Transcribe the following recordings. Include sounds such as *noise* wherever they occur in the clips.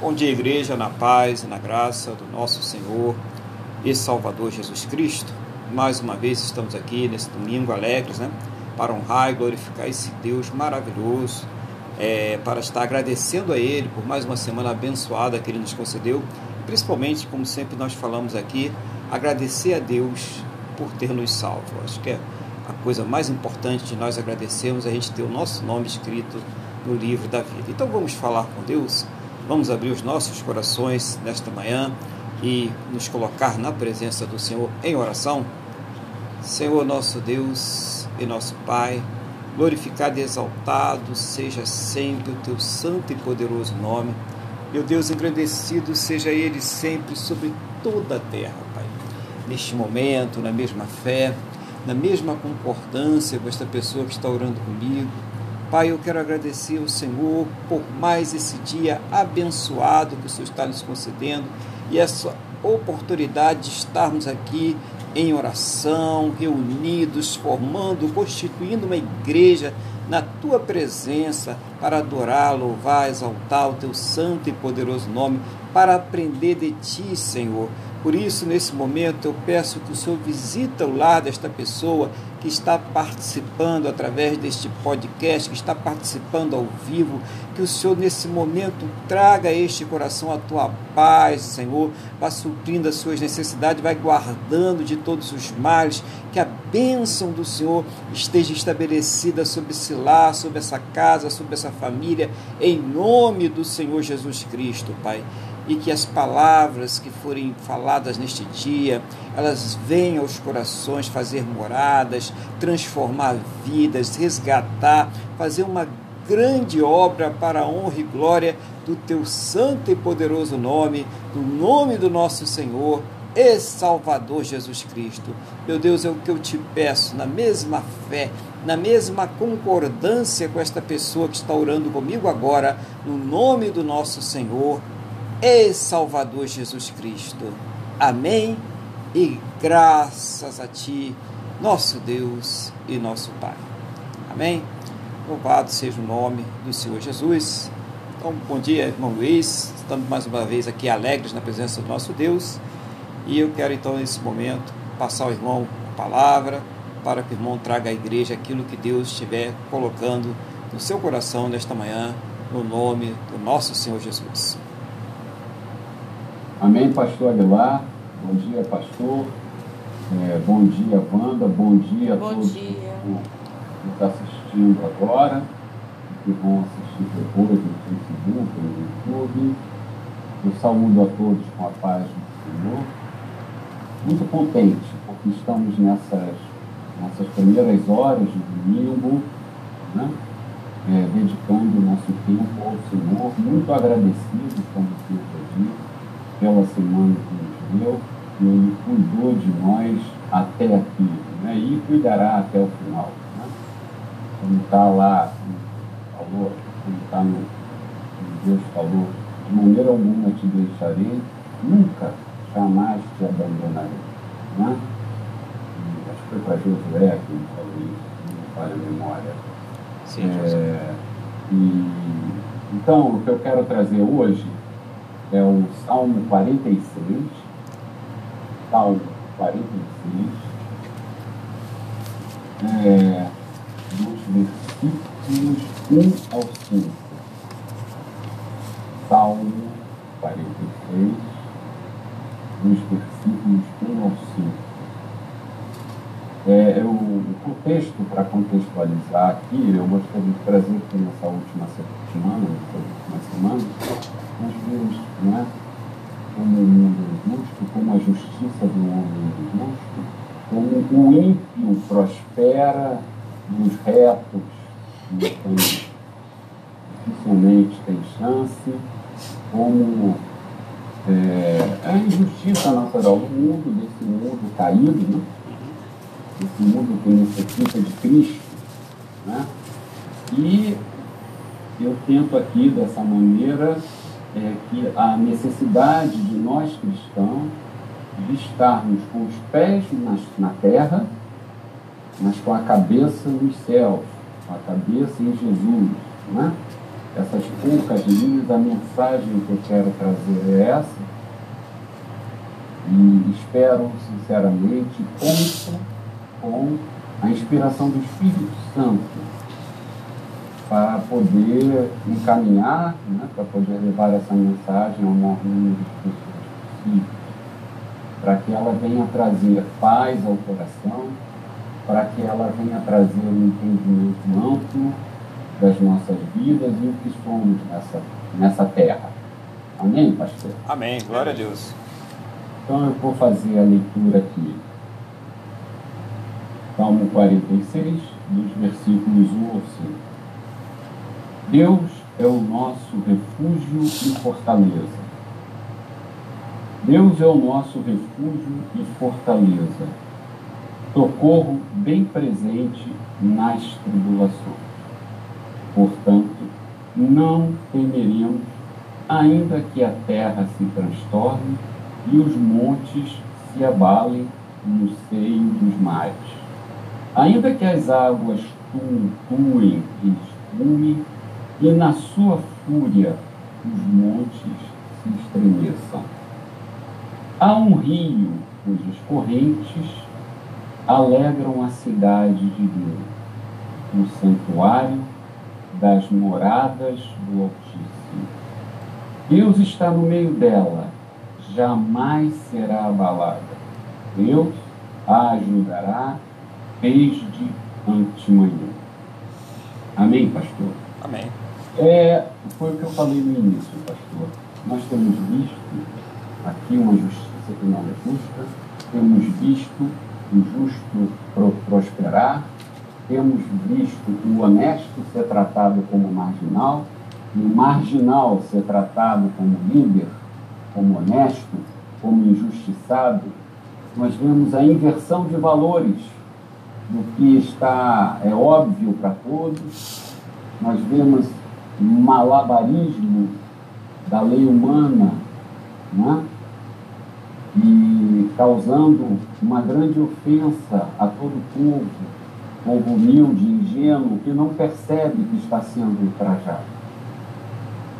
Bom dia, igreja, na paz e na graça do nosso Senhor e Salvador Jesus Cristo. Mais uma vez estamos aqui nesse domingo alegres, né? Para honrar e glorificar esse Deus maravilhoso, é, para estar agradecendo a Ele por mais uma semana abençoada que Ele nos concedeu, principalmente, como sempre nós falamos aqui, agradecer a Deus por ter nos salvo. Acho que é a coisa mais importante de nós agradecermos é a gente ter o nosso nome escrito no livro da vida. Então vamos falar com Deus Vamos abrir os nossos corações nesta manhã e nos colocar na presença do Senhor em oração. Senhor nosso Deus e nosso Pai, glorificado e exaltado seja sempre o teu santo e poderoso nome. Meu Deus, engrandecido seja ele sempre sobre toda a terra, Pai. Neste momento, na mesma fé, na mesma concordância com esta pessoa que está orando comigo, Pai, eu quero agradecer ao Senhor por mais esse dia abençoado que o Senhor está nos concedendo e essa oportunidade de estarmos aqui em oração, reunidos, formando, constituindo uma igreja na tua presença para adorar, louvar, exaltar o teu santo e poderoso nome, para aprender de ti, Senhor. Por isso, nesse momento, eu peço que o Senhor visita o lar desta pessoa que está participando através deste podcast, que está participando ao vivo, que o Senhor, nesse momento, traga este coração a tua paz, Senhor, vá suprindo as suas necessidades, vai guardando de todos os males, que a bênção do Senhor esteja estabelecida sobre esse lar, sobre essa casa, sobre essa família, em nome do Senhor Jesus Cristo, Pai e que as palavras que forem faladas neste dia, elas venham aos corações fazer moradas, transformar vidas, resgatar, fazer uma grande obra para a honra e glória do teu santo e poderoso nome, do nome do nosso Senhor e Salvador Jesus Cristo. Meu Deus, é o que eu te peço, na mesma fé, na mesma concordância com esta pessoa que está orando comigo agora, no nome do nosso Senhor e Salvador Jesus Cristo. Amém e graças a Ti, nosso Deus e nosso Pai. Amém? Louvado seja o nome do Senhor Jesus. Então, bom dia, irmão Luiz. Estamos mais uma vez aqui alegres na presença do nosso Deus. E eu quero então, nesse momento, passar ao irmão a palavra para que o irmão traga à igreja aquilo que Deus estiver colocando no seu coração nesta manhã, no nome do nosso Senhor Jesus. Amém, pastor Aguilar. Bom dia, pastor. É, bom dia, Wanda. Bom dia a todos dia. que estão assistindo agora, que vão assistir depois no Facebook, no YouTube. Eu saúdo a todos com a paz do Senhor. Muito contente, porque estamos nessas, nessas primeiras horas de domingo, né? É, dedicando o nosso tempo ao Senhor, muito agradecidos, como Deus disse pela semana que nos deu, e Ele cuidou de nós até aqui, né? e cuidará até o final. Né? Como está lá, falou, como está no, Deus falou, de maneira alguma te deixarei, nunca, jamais te abandonarei. Né? E acho que foi para Josué que ele falou isso, não falha a memória. Sim, é, e, então, o que eu quero trazer hoje é o Salmo 46. Salmo 46. É, dos versículos 1 ao 5. Salmo 46, dos versículos 1 ao 5. É, eu, o contexto, para contextualizar aqui, eu gostaria de trazer aqui nessa última semana, nessa última semana, nós vemos né, como o mundo é justo, como a justiça do homem é justo, como o ímpio prospera nos retos tem, dificilmente tem chance, como é, a injustiça natural do mundo, desse mundo caído, né? mundo que necessita de Cristo. Né? E eu tento aqui, dessa maneira, é, que a necessidade de nós cristãos de estarmos com os pés na, na terra, mas com a cabeça nos céus, com a cabeça em Jesus. Né? essas poucas linhas, a mensagem que eu quero trazer é essa. E espero, sinceramente, conto com a inspiração do Espírito Santo para poder encaminhar, né, para poder levar essa mensagem ao maior número de pessoas possível, para que ela venha trazer paz ao coração, para que ela venha trazer um entendimento amplo das nossas vidas e o que somos nessa, nessa terra. Amém, pastor? Amém, glória a Deus. Então eu vou fazer a leitura aqui. Salmo 46, dos versículos 1 ao 5. Deus é o nosso refúgio e fortaleza. Deus é o nosso refúgio e fortaleza, socorro bem presente nas tribulações. Portanto, não temeremos, ainda que a terra se transtorne e os montes se abalem no seio dos mares. Ainda que as águas tumultuem e espumem, e na sua fúria os montes se estremeçam. Há um rio cujas correntes alegram a cidade de Deus, o santuário das moradas do Altíssimo. Deus está no meio dela, jamais será abalada. Deus a ajudará desde antemanhã. Amém, pastor? Amém. É, foi o que eu falei no início, pastor. Nós temos visto aqui uma justiça que não é justa, temos visto o justo pro prosperar, temos visto o honesto ser tratado como marginal e o marginal ser tratado como líder, como honesto, como injustiçado. Nós vemos a inversão de valores do que está é óbvio para todos. Nós vemos malabarismo da lei humana, né? e causando uma grande ofensa a todo o povo, povo humilde, ingênuo, que não percebe que está sendo ultrajado.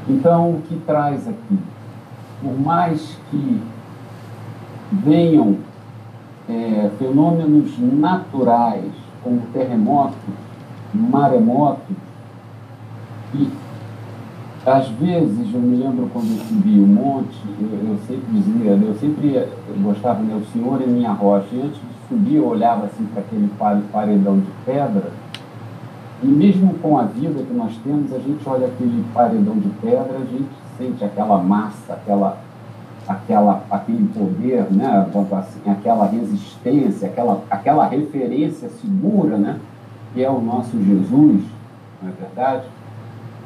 Então, o que traz aqui? Por mais que venham é, fenômenos naturais, como terremotos, maremotos, e às vezes, eu me lembro quando eu subi o monte, eu, eu sempre dizia, eu sempre gostava, né, o Senhor é minha rocha, e antes de subir eu olhava assim para aquele paredão de pedra, e mesmo com a vida que nós temos, a gente olha aquele paredão de pedra, a gente sente aquela massa, aquela, aquela, aquele poder, né? assim, aquela resistência, aquela, aquela referência segura, né? que é o nosso Jesus, não é verdade?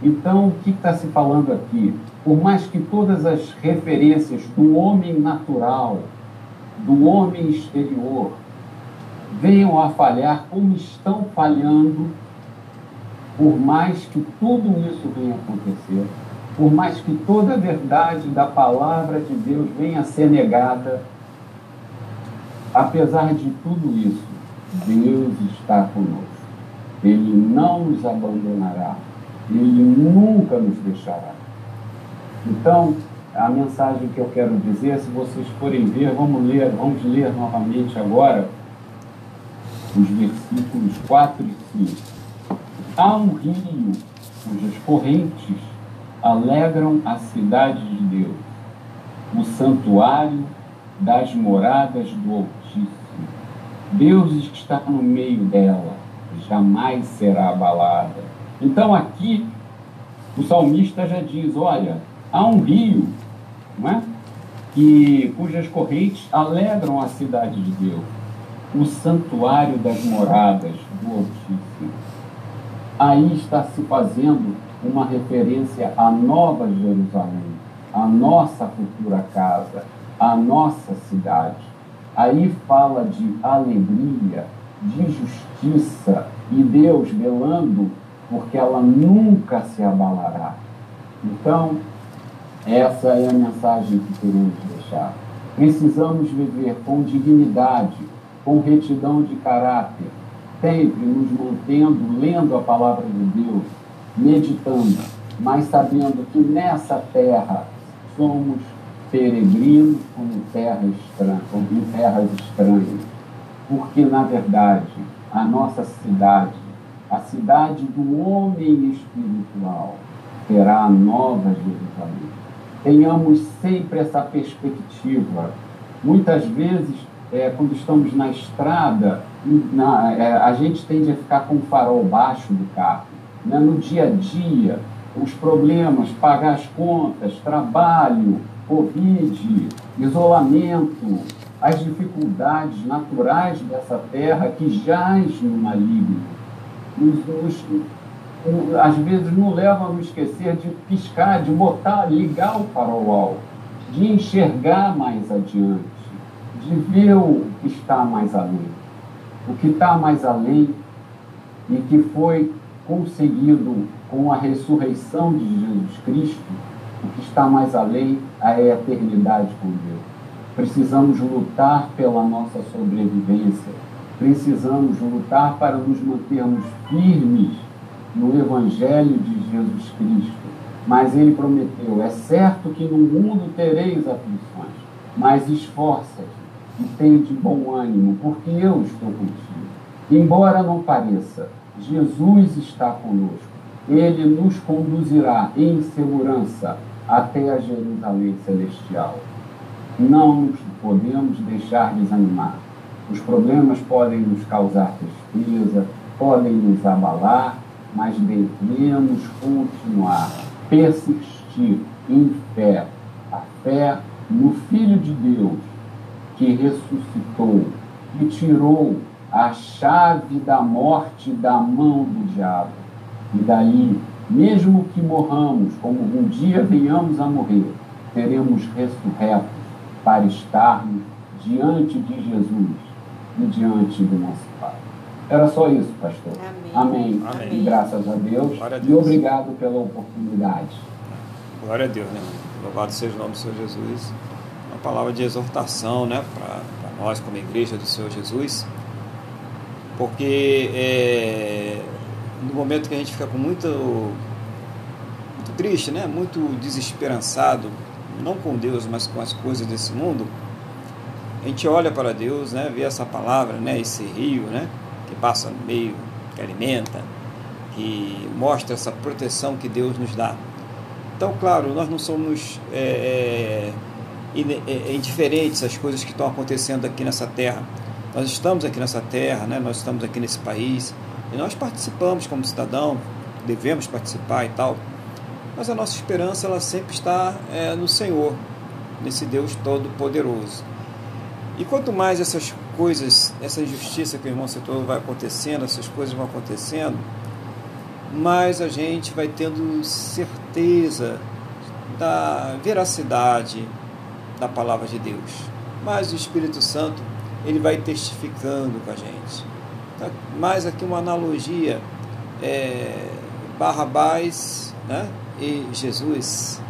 Então, o que está se falando aqui? Por mais que todas as referências do homem natural, do homem exterior, venham a falhar como estão falhando, por mais que tudo isso venha acontecer, por mais que toda a verdade da palavra de Deus venha a ser negada, apesar de tudo isso, Deus está conosco. Ele não nos abandonará. Ele nunca nos deixará. Então, a mensagem que eu quero dizer, se vocês forem ver, vamos ler, vamos ler novamente agora os versículos 4 e 5. Há um rio cujas correntes alegram a cidade de Deus, o santuário das moradas do Altíssimo. Deus está no meio dela, jamais será abalada então aqui o salmista já diz: olha, há um rio não é? que, cujas correntes alegram a cidade de Deus, o santuário das moradas do Altíssimo. Aí está se fazendo uma referência à Nova Jerusalém, à nossa futura casa, à nossa cidade. Aí fala de alegria, de justiça e Deus velando porque ela nunca se abalará. Então, essa é a mensagem que queremos deixar. Precisamos viver com dignidade, com retidão de caráter, sempre nos mantendo lendo a palavra de Deus, meditando, mas sabendo que nessa terra somos peregrinos como terra estranha, como em terras estranhas. Porque, na verdade, a nossa cidade, a cidade do homem espiritual, terá a nova Jerusalém. Tenhamos sempre essa perspectiva. Muitas vezes, é, quando estamos na estrada, na, é, a gente tende a ficar com o farol baixo do carro. Né? No dia a dia, os problemas, pagar as contas, trabalho, Covid, isolamento, as dificuldades naturais dessa terra que jaz no maligno, nos, nos, às vezes nos levam a nos esquecer de piscar, de botar, ligar o farol de enxergar mais adiante, de ver o que está mais além. O que está mais além e que foi conseguido com a ressurreição de Jesus Cristo, o que está mais além é a eternidade com Deus. Precisamos lutar pela nossa sobrevivência. Precisamos lutar para nos mantermos firmes no Evangelho de Jesus Cristo. Mas ele prometeu: é certo que no mundo tereis aflições, mas esforça-te e tem de bom ânimo, porque eu estou contigo. Embora não pareça, Jesus está conosco. Ele nos conduzirá em segurança até a Jerusalém celestial. Não nos podemos deixar desanimar. Os problemas podem nos causar tristeza, podem nos abalar, mas devemos continuar, persistir em fé. A fé no Filho de Deus, que ressuscitou e tirou a chave da morte da mão do diabo. E daí, mesmo que morramos, como um dia venhamos a morrer, teremos ressurretos para estarmos diante de Jesus e diante do nosso Pai. Era só isso, pastor. Amém. Amém. Amém. E graças a Deus. A Deus. E obrigado pela oportunidade. Glória a Deus, né? Louvado seja o nome do Senhor Jesus. Uma palavra de exortação, né? Para nós, como igreja do Senhor Jesus. Porque é, no momento que a gente fica com muito, muito triste, né? Muito desesperançado, não com Deus, mas com as coisas desse mundo, a gente olha para Deus, né? Vê essa palavra, né? Esse rio, né? Que passa no meio, que alimenta, que mostra essa proteção que Deus nos dá. Então, claro, nós não somos é, é, é indiferentes às coisas que estão acontecendo aqui nessa terra. Nós estamos aqui nessa terra, né? Nós estamos aqui nesse país e nós participamos como cidadão, devemos participar e tal. Mas a nossa esperança ela sempre está é, no Senhor, nesse Deus todo-poderoso. E quanto mais essas coisas, essa injustiça que o irmão citou vai acontecendo, essas coisas vão acontecendo, mais a gente vai tendo certeza da veracidade da palavra de Deus. Mais o Espírito Santo ele vai testificando com a gente. Tá? Mais aqui uma analogia é, Barrabás né? e Jesus.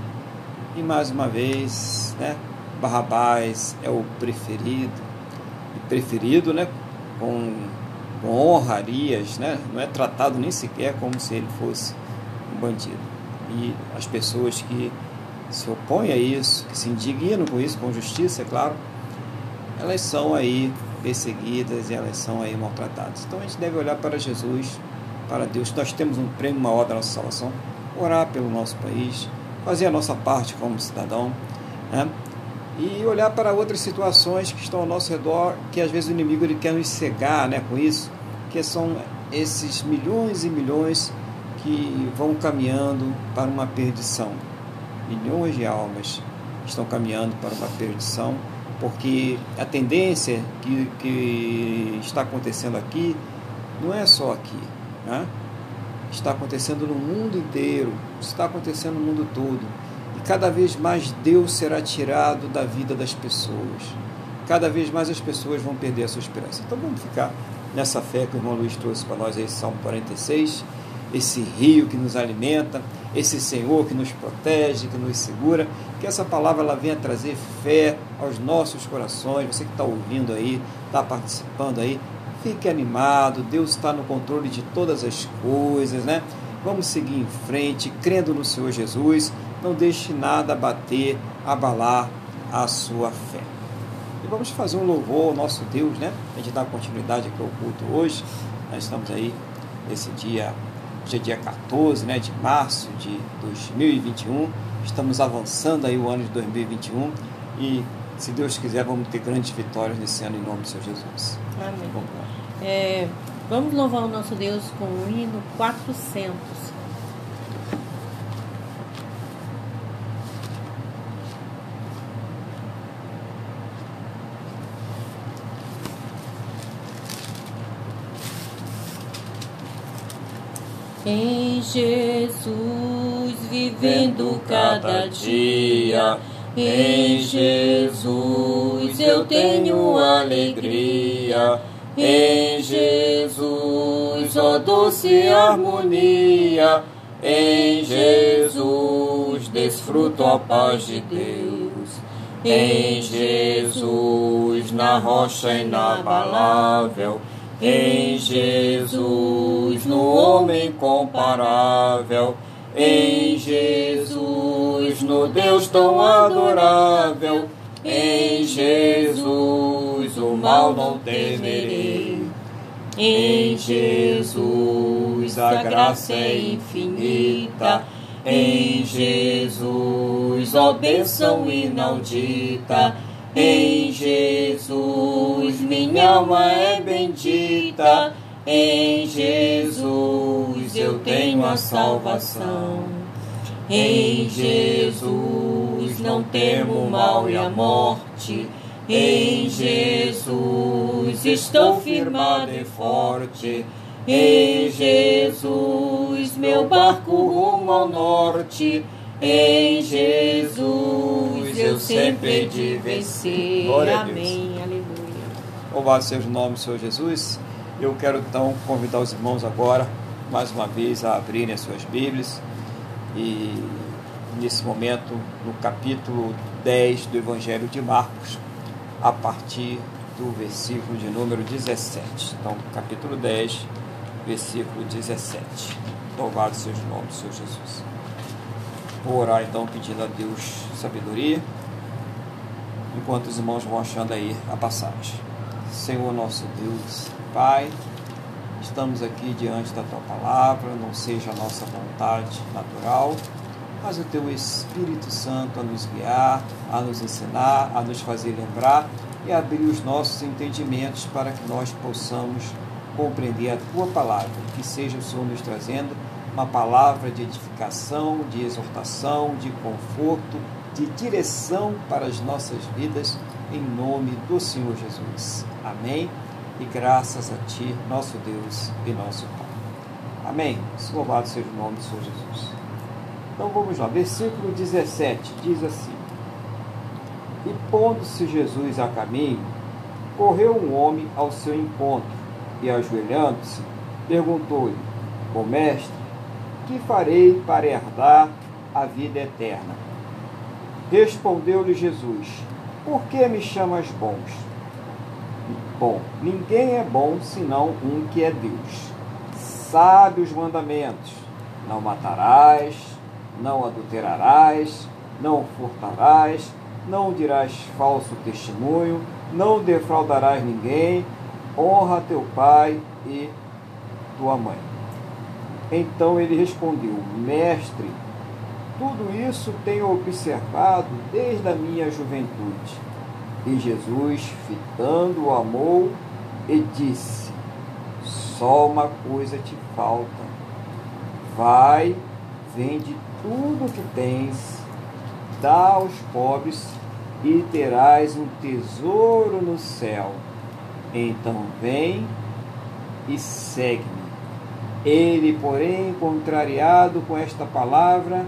E mais uma vez, né? Barrabás é o preferido, e preferido, né? Com, com honrarias, né? Não é tratado nem sequer como se ele fosse um bandido. E as pessoas que se opõem a isso, que se indignam com isso, com justiça, é claro, elas são aí perseguidas e elas são aí maltratadas. Então a gente deve olhar para Jesus, para Deus. Nós temos um prêmio maior da nossa salvação, orar pelo nosso país, fazer a nossa parte como cidadão, né? E olhar para outras situações que estão ao nosso redor, que às vezes o inimigo ele quer nos cegar né, com isso, que são esses milhões e milhões que vão caminhando para uma perdição. Milhões de almas estão caminhando para uma perdição, porque a tendência que, que está acontecendo aqui não é só aqui, né? está acontecendo no mundo inteiro, está acontecendo no mundo todo cada vez mais Deus será tirado da vida das pessoas. Cada vez mais as pessoas vão perder a sua esperança. Então vamos ficar nessa fé que o irmão Luiz trouxe para nós aí, Salmo 46, esse rio que nos alimenta, esse Senhor que nos protege, que nos segura, que essa palavra ela venha trazer fé aos nossos corações. Você que está ouvindo aí, está participando aí, fique animado, Deus está no controle de todas as coisas, né? Vamos seguir em frente, crendo no Senhor Jesus. Não deixe nada bater, abalar a sua fé. E vamos fazer um louvor ao nosso Deus, né? A gente dá continuidade aqui ao culto hoje. Nós estamos aí nesse dia, hoje é dia 14 né, de março de 2021. Estamos avançando aí o ano de 2021 e, se Deus quiser, vamos ter grandes vitórias nesse ano em nome do Senhor Jesus. Amém. Vamos. É, vamos louvar o nosso Deus com o hino 400. Em Jesus, vivendo cada dia, em Jesus eu tenho alegria. Em Jesus, ó doce harmonia, em Jesus desfruto a paz de Deus. Em Jesus, na rocha inabalável, em Jesus, no homem comparável, em Jesus, no Deus tão adorável, em Jesus, o mal não temerei. Em Jesus, a graça é infinita. Em Jesus, ó bênção inaudita. Em Jesus, minha alma é bendita. Em Jesus, eu tenho a salvação. Em Jesus, não temo mal e a morte. Em Jesus, estou firmado e forte. Em Jesus, meu barco rumo ao norte. Em Jesus eu sempre de vencer. Amém. Aleluia. Louvado seja o nome do Senhor Jesus. Eu quero então convidar os irmãos agora, mais uma vez, a abrirem as suas Bíblias. E nesse momento, no capítulo 10 do Evangelho de Marcos, a partir do versículo de número 17. Então, capítulo 10, versículo 17. Louvado seja o nome do Senhor Jesus. Vou orar então pedindo a Deus sabedoria, enquanto os irmãos vão achando aí a passagem. Senhor nosso Deus, Pai, estamos aqui diante da Tua palavra, não seja a nossa vontade natural, mas o Teu Espírito Santo a nos guiar, a nos ensinar, a nos fazer lembrar e abrir os nossos entendimentos para que nós possamos compreender a Tua palavra, que seja o Senhor nos trazendo uma palavra de edificação, de exortação, de conforto, de direção para as nossas vidas, em nome do Senhor Jesus. Amém. E graças a Ti, nosso Deus e nosso Pai. Amém. Louvado seja o nome do Senhor Jesus. Então vamos lá, versículo 17 diz assim: E pondo-se Jesus a caminho, correu um homem ao seu encontro e, ajoelhando-se, perguntou-lhe: Bom mestre, que farei para herdar a vida eterna? Respondeu-lhe Jesus: Por que me chamas bons? Bom, ninguém é bom senão um que é Deus. Sabe os mandamentos: não matarás, não adulterarás, não furtarás, não dirás falso testemunho, não defraudarás ninguém, honra teu pai e tua mãe. Então ele respondeu: Mestre, tudo isso tenho observado desde a minha juventude. E Jesus, fitando-o, amou e disse: Só uma coisa te falta. Vai, vende tudo o que tens, dá aos pobres e terás um tesouro no céu. Então vem e segue-me. Ele, porém, contrariado com esta palavra,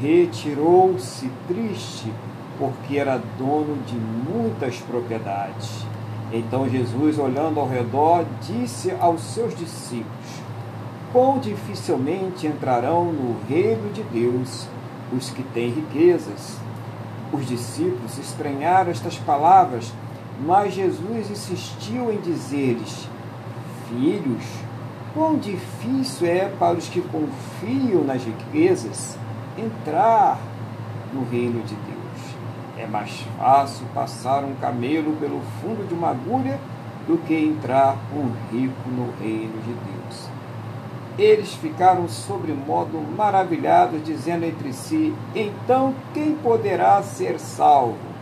retirou-se triste, porque era dono de muitas propriedades. Então Jesus, olhando ao redor, disse aos seus discípulos: Quão dificilmente entrarão no reino de Deus os que têm riquezas. Os discípulos estranharam estas palavras, mas Jesus insistiu em dizer-lhes: Filhos, quão difícil é para os que confiam nas riquezas entrar no reino de Deus. É mais fácil passar um camelo pelo fundo de uma agulha do que entrar um rico no reino de Deus. Eles ficaram sobremodo maravilhados, dizendo entre si: Então quem poderá ser salvo?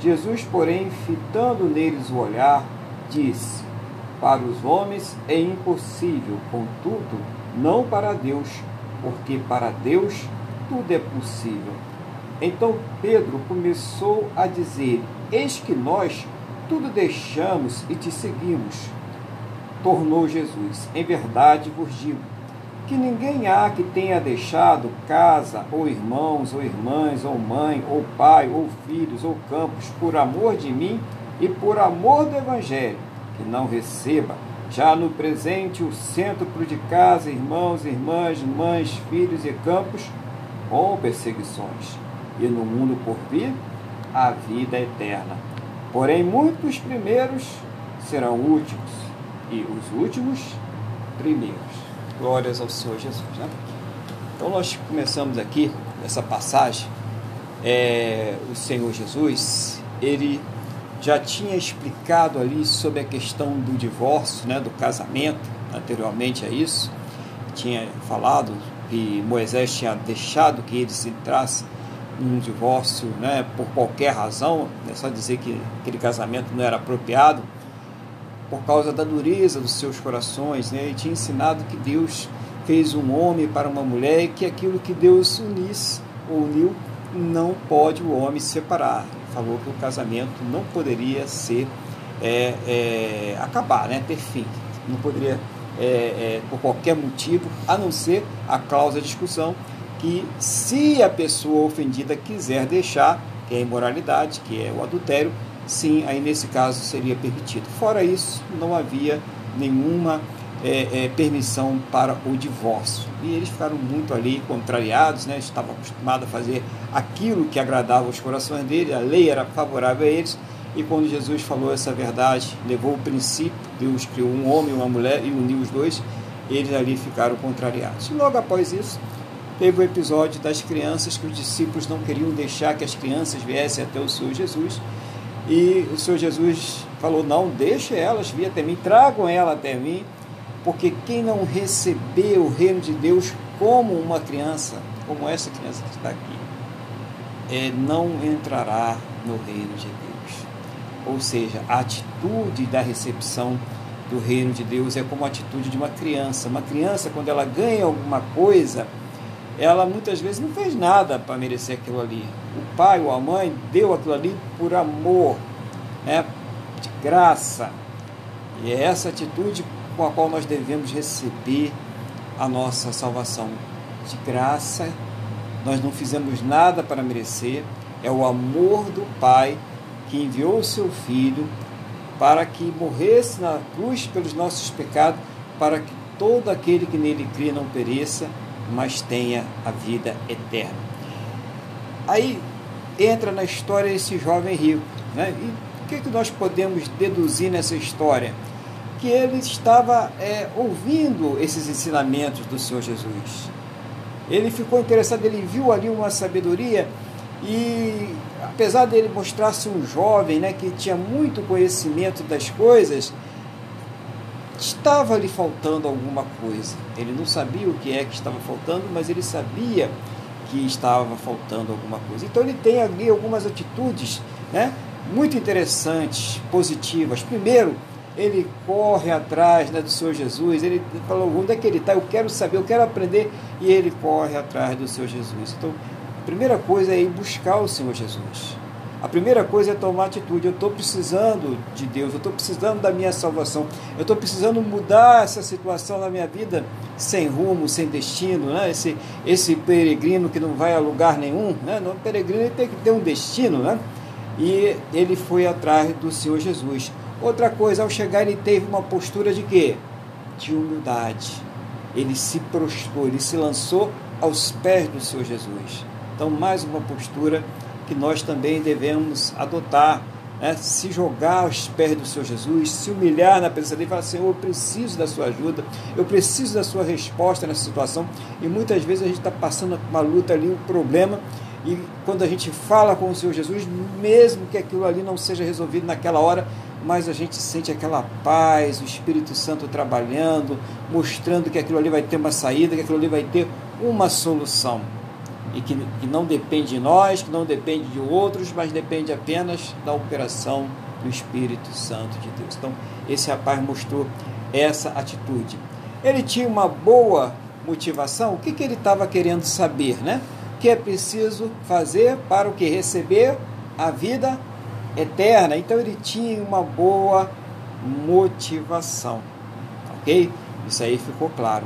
Jesus, porém, fitando neles o olhar, disse: Para os homens é impossível, contudo, não para Deus, porque para Deus tudo é possível. Então Pedro começou a dizer: Eis que nós tudo deixamos e te seguimos. Tornou Jesus: Em verdade vos digo que ninguém há que tenha deixado casa, ou irmãos, ou irmãs, ou mãe, ou pai, ou filhos, ou campos, por amor de mim e por amor do Evangelho, que não receba já no presente o centro de casa, irmãos, irmãs, mães, filhos e campos, com perseguições, e no mundo por vir, a vida eterna. Porém, muitos primeiros serão últimos, e os últimos primeiros. Glórias ao Senhor Jesus. Né? Então, nós começamos aqui, essa passagem, é, o Senhor Jesus, ele já tinha explicado ali sobre a questão do divórcio, né, do casamento, anteriormente a isso, tinha falado que Moisés tinha deixado que eles entrassem num divórcio né, por qualquer razão, é só dizer que aquele casamento não era apropriado, por causa da dureza dos seus corações. Né, e tinha ensinado que Deus fez um homem para uma mulher e que aquilo que Deus unisse ou uniu não pode o homem separar. Falou que o casamento não poderia ser é, é, acabar, né, ter fim, não poderia é, é, por qualquer motivo, a não ser a cláusula de discussão, que se a pessoa ofendida quiser deixar, que é a imoralidade, que é o adultério, sim, aí nesse caso seria permitido. Fora isso, não havia nenhuma é, é, permissão para o divórcio. E eles ficaram muito ali contrariados, né? estavam acostumados a fazer aquilo que agradava os corações deles, a lei era favorável a eles, e quando Jesus falou essa verdade, levou o princípio, Deus criou um homem e uma mulher e uniu os dois, eles ali ficaram contrariados. E logo após isso, teve o episódio das crianças, que os discípulos não queriam deixar que as crianças viessem até o Senhor Jesus. E o Senhor Jesus falou: Não, deixe elas vir até mim, tragam ela até mim, porque quem não receber o reino de Deus como uma criança, como essa criança que está aqui, é, não entrará no reino de Deus ou seja, a atitude da recepção do reino de Deus é como a atitude de uma criança. Uma criança, quando ela ganha alguma coisa, ela muitas vezes não fez nada para merecer aquilo ali. O pai ou a mãe deu aquilo ali por amor, né? de graça. E é essa atitude com a qual nós devemos receber a nossa salvação. De graça, nós não fizemos nada para merecer, é o amor do Pai que enviou o seu Filho para que morresse na cruz pelos nossos pecados, para que todo aquele que nele crê não pereça, mas tenha a vida eterna. Aí entra na história esse jovem rico. Né? E o que, que nós podemos deduzir nessa história? Que ele estava é, ouvindo esses ensinamentos do Senhor Jesus. Ele ficou interessado, ele viu ali uma sabedoria e apesar dele mostrar-se um jovem né, que tinha muito conhecimento das coisas, estava lhe faltando alguma coisa. Ele não sabia o que é que estava faltando, mas ele sabia que estava faltando alguma coisa. Então ele tem ali algumas atitudes né, muito interessantes, positivas. Primeiro, ele corre atrás né, do Senhor Jesus, ele falou, onde é que ele está? Eu quero saber, eu quero aprender, e ele corre atrás do Senhor Jesus. Então, a primeira coisa é ir buscar o Senhor Jesus. A primeira coisa é tomar atitude. Eu estou precisando de Deus, eu estou precisando da minha salvação, eu estou precisando mudar essa situação na minha vida sem rumo, sem destino. Né? Esse, esse peregrino que não vai a lugar nenhum, né? o peregrino tem que ter um destino. Né? E ele foi atrás do Senhor Jesus. Outra coisa, ao chegar, ele teve uma postura de quê? De humildade. Ele se prostrou, ele se lançou aos pés do Senhor Jesus. Então, mais uma postura que nós também devemos adotar né, se jogar aos pés do Senhor Jesus, se humilhar na presença dele e falar: Senhor, eu preciso da sua ajuda, eu preciso da sua resposta nessa situação. E muitas vezes a gente está passando uma luta ali, um problema, e quando a gente fala com o Senhor Jesus, mesmo que aquilo ali não seja resolvido naquela hora, mas a gente sente aquela paz, o Espírito Santo trabalhando, mostrando que aquilo ali vai ter uma saída, que aquilo ali vai ter uma solução e que, que não depende de nós, que não depende de outros, mas depende apenas da operação do Espírito Santo de Deus. Então, esse rapaz mostrou essa atitude. Ele tinha uma boa motivação. O que, que ele estava querendo saber, né? O que é preciso fazer para o que receber a vida eterna. Então ele tinha uma boa motivação, ok? Isso aí ficou claro.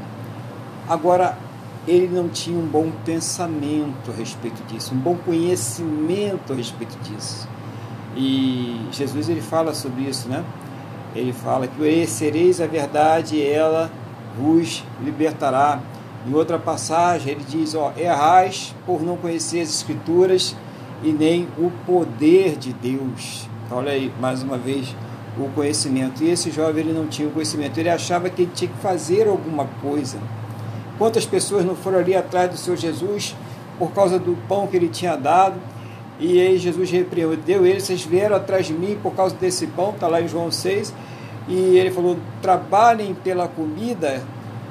Agora ele não tinha um bom pensamento a respeito disso, um bom conhecimento a respeito disso. E Jesus ele fala sobre isso, né? Ele fala que conhecereis a verdade e ela vos libertará. Em outra passagem ele diz, ó, errais por não conhecer as escrituras e nem o poder de Deus. Olha aí, mais uma vez, o conhecimento. E esse jovem ele não tinha o conhecimento, ele achava que ele tinha que fazer alguma coisa Quantas pessoas não foram ali atrás do Senhor Jesus por causa do pão que ele tinha dado? E aí Jesus repreendeu eles, vocês vieram atrás de mim por causa desse pão, está lá em João 6. E ele falou: trabalhem pela comida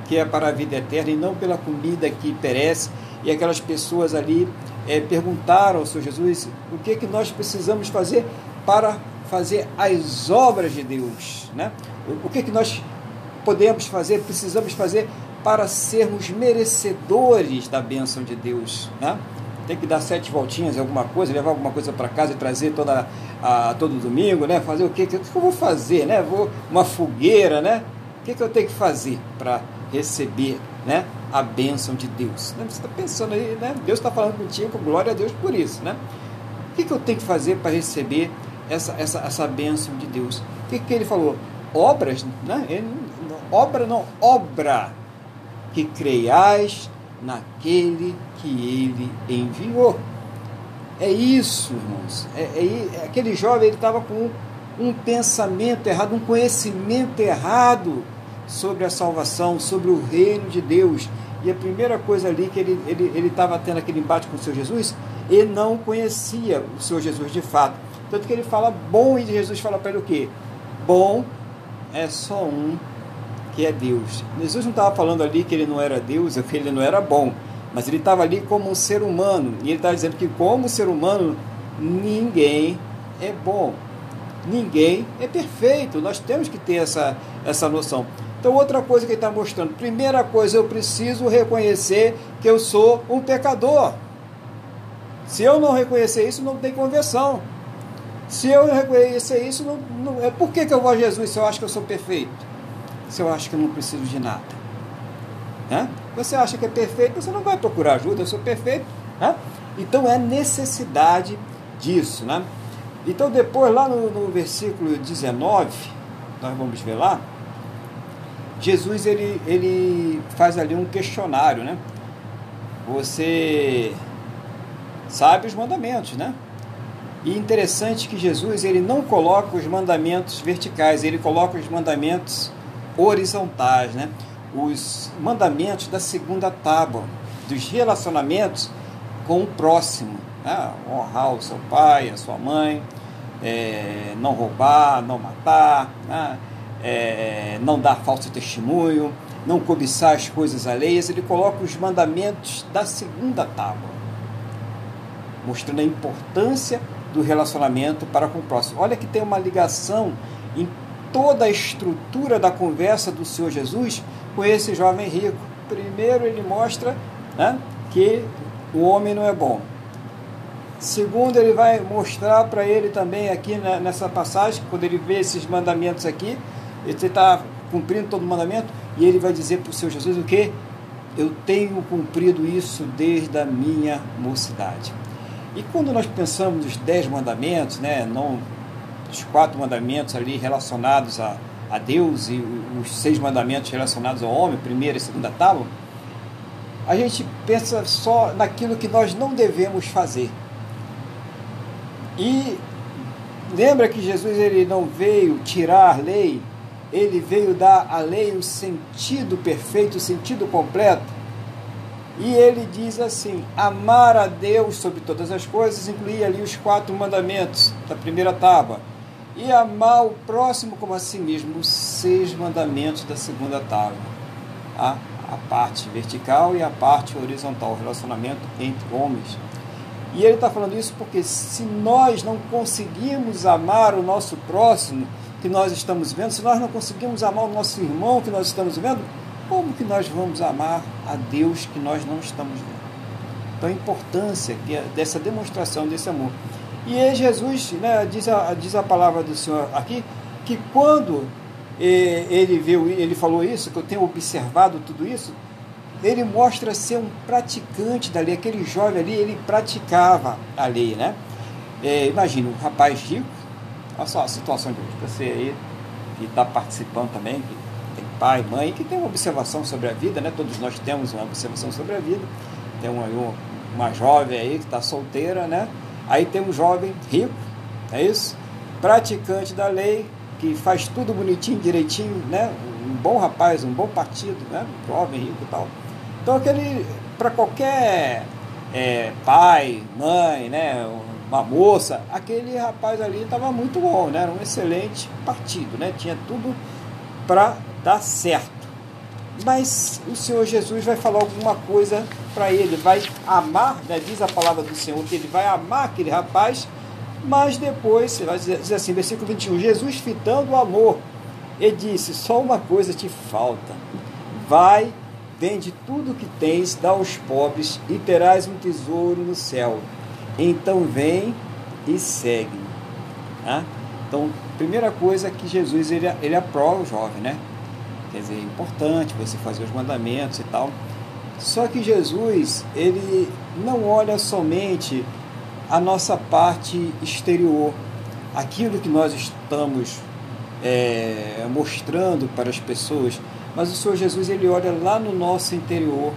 que é para a vida eterna e não pela comida que perece. E aquelas pessoas ali é, perguntaram ao Senhor Jesus o que, que nós precisamos fazer para fazer as obras de Deus, né? O que, que nós podemos fazer, precisamos fazer para sermos merecedores da bênção de Deus. Né? Tem que dar sete voltinhas alguma coisa, levar alguma coisa para casa e trazer toda, a, todo domingo, né? Fazer o quê? O que eu vou fazer, né? Vou uma fogueira, né? O que, que eu tenho que fazer para receber, né? A bênção de Deus. Né? Você está pensando aí, né? Deus está falando contigo, glória a Deus por isso, né? O que, que eu tenho que fazer para receber essa, essa, essa bênção de Deus? O que, que ele falou? Obras, né? Ele, obra não, obra que creiais naquele que ele enviou. É isso, irmãos. É, é, é aquele jovem ele estava com um, um pensamento errado, um conhecimento errado sobre a salvação, sobre o reino de Deus. E a primeira coisa ali que ele estava ele, ele tendo aquele embate com o Senhor Jesus, ele não conhecia o Senhor Jesus de fato. Tanto que ele fala bom e Jesus fala para ele o quê? Bom é só um que é Deus. Jesus não estava falando ali que ele não era Deus, que ele não era bom, mas ele estava ali como um ser humano. E ele estava dizendo que, como ser humano, ninguém é bom. Ninguém é perfeito. Nós temos que ter essa, essa noção. Então, outra coisa que ele está mostrando: primeira coisa, eu preciso reconhecer que eu sou um pecador. Se eu não reconhecer isso, não tem conversão. Se eu reconhecer isso, não, não, é por que, que eu vou a Jesus se eu acho que eu sou perfeito? se eu acho que eu não preciso de nada? Né? Você acha que é perfeito, você não vai procurar ajuda, eu sou perfeito. Né? Então é necessidade disso. Né? Então depois lá no, no versículo 19, nós vamos ver lá, Jesus ele, ele faz ali um questionário, né? Você sabe os mandamentos, né? E interessante que Jesus ele não coloca os mandamentos verticais, ele coloca os mandamentos horizontais, né? os mandamentos da segunda tábua, dos relacionamentos com o próximo. Né? Honrar o seu pai, a sua mãe, é, não roubar, não matar, né? É, não dar falso testemunho, não cobiçar as coisas alheias. Ele coloca os mandamentos da segunda tábua, mostrando a importância do relacionamento para com o próximo. Olha que tem uma ligação em toda a estrutura da conversa do Senhor Jesus com esse jovem rico. Primeiro, ele mostra né, que o homem não é bom. Segundo, ele vai mostrar para ele também aqui nessa passagem, quando ele vê esses mandamentos aqui, ele está cumprindo todo o mandamento, e ele vai dizer para o Senhor Jesus o que? Eu tenho cumprido isso desde a minha mocidade. E quando nós pensamos nos dez mandamentos, né, não os quatro mandamentos ali relacionados a, a Deus e os seis mandamentos relacionados ao homem, primeira e segunda tábua, a gente pensa só naquilo que nós não devemos fazer. E Lembra que Jesus ele não veio tirar a lei, ele veio dar à lei o sentido perfeito, o sentido completo. E ele diz assim: amar a Deus sobre todas as coisas, incluía ali os quatro mandamentos da primeira tábua, e amar o próximo como a si mesmo, os seis mandamentos da segunda tábua. A, a parte vertical e a parte horizontal, o relacionamento entre homens. E ele está falando isso porque se nós não conseguimos amar o nosso próximo que nós estamos vendo, se nós não conseguimos amar o nosso irmão que nós estamos vendo, como que nós vamos amar a Deus que nós não estamos vendo? Então a importância é dessa demonstração desse amor. E aí Jesus, né, diz, a, diz a palavra do Senhor aqui, que quando eh, ele viu, ele falou isso, que eu tenho observado tudo isso, ele mostra ser um praticante da lei. Aquele jovem ali, ele praticava a lei, né? É, imagina, um rapaz rico, olha só a situação de você aí que está participando também, que tem pai, mãe, que tem uma observação sobre a vida, né? Todos nós temos uma observação sobre a vida. Tem uma, uma jovem aí que está solteira, né? Aí tem um jovem rico, é isso? Praticante da lei, que faz tudo bonitinho, direitinho, né? Um bom rapaz, um bom partido, né? Jovem, rico e tal. Então aquele, para qualquer é, pai, mãe, né, uma moça, aquele rapaz ali estava muito bom, né? Era um excelente partido, né? Tinha tudo para dar certo. Mas o Senhor Jesus vai falar alguma coisa para ele, vai amar, né? diz a palavra do Senhor que ele vai amar aquele rapaz, mas depois, vai dizer assim, versículo 21, Jesus fitando o amor, ele disse: Só uma coisa te falta, vai Vende tudo que tens, dá aos pobres, e terás um tesouro no céu. Então vem e segue. Tá? Então, primeira coisa que Jesus ele, ele aprova o jovem, né? Quer dizer, é importante você fazer os mandamentos e tal. Só que Jesus, ele não olha somente a nossa parte exterior, aquilo que nós estamos é, mostrando para as pessoas, mas o Senhor Jesus ele olha lá no nosso interior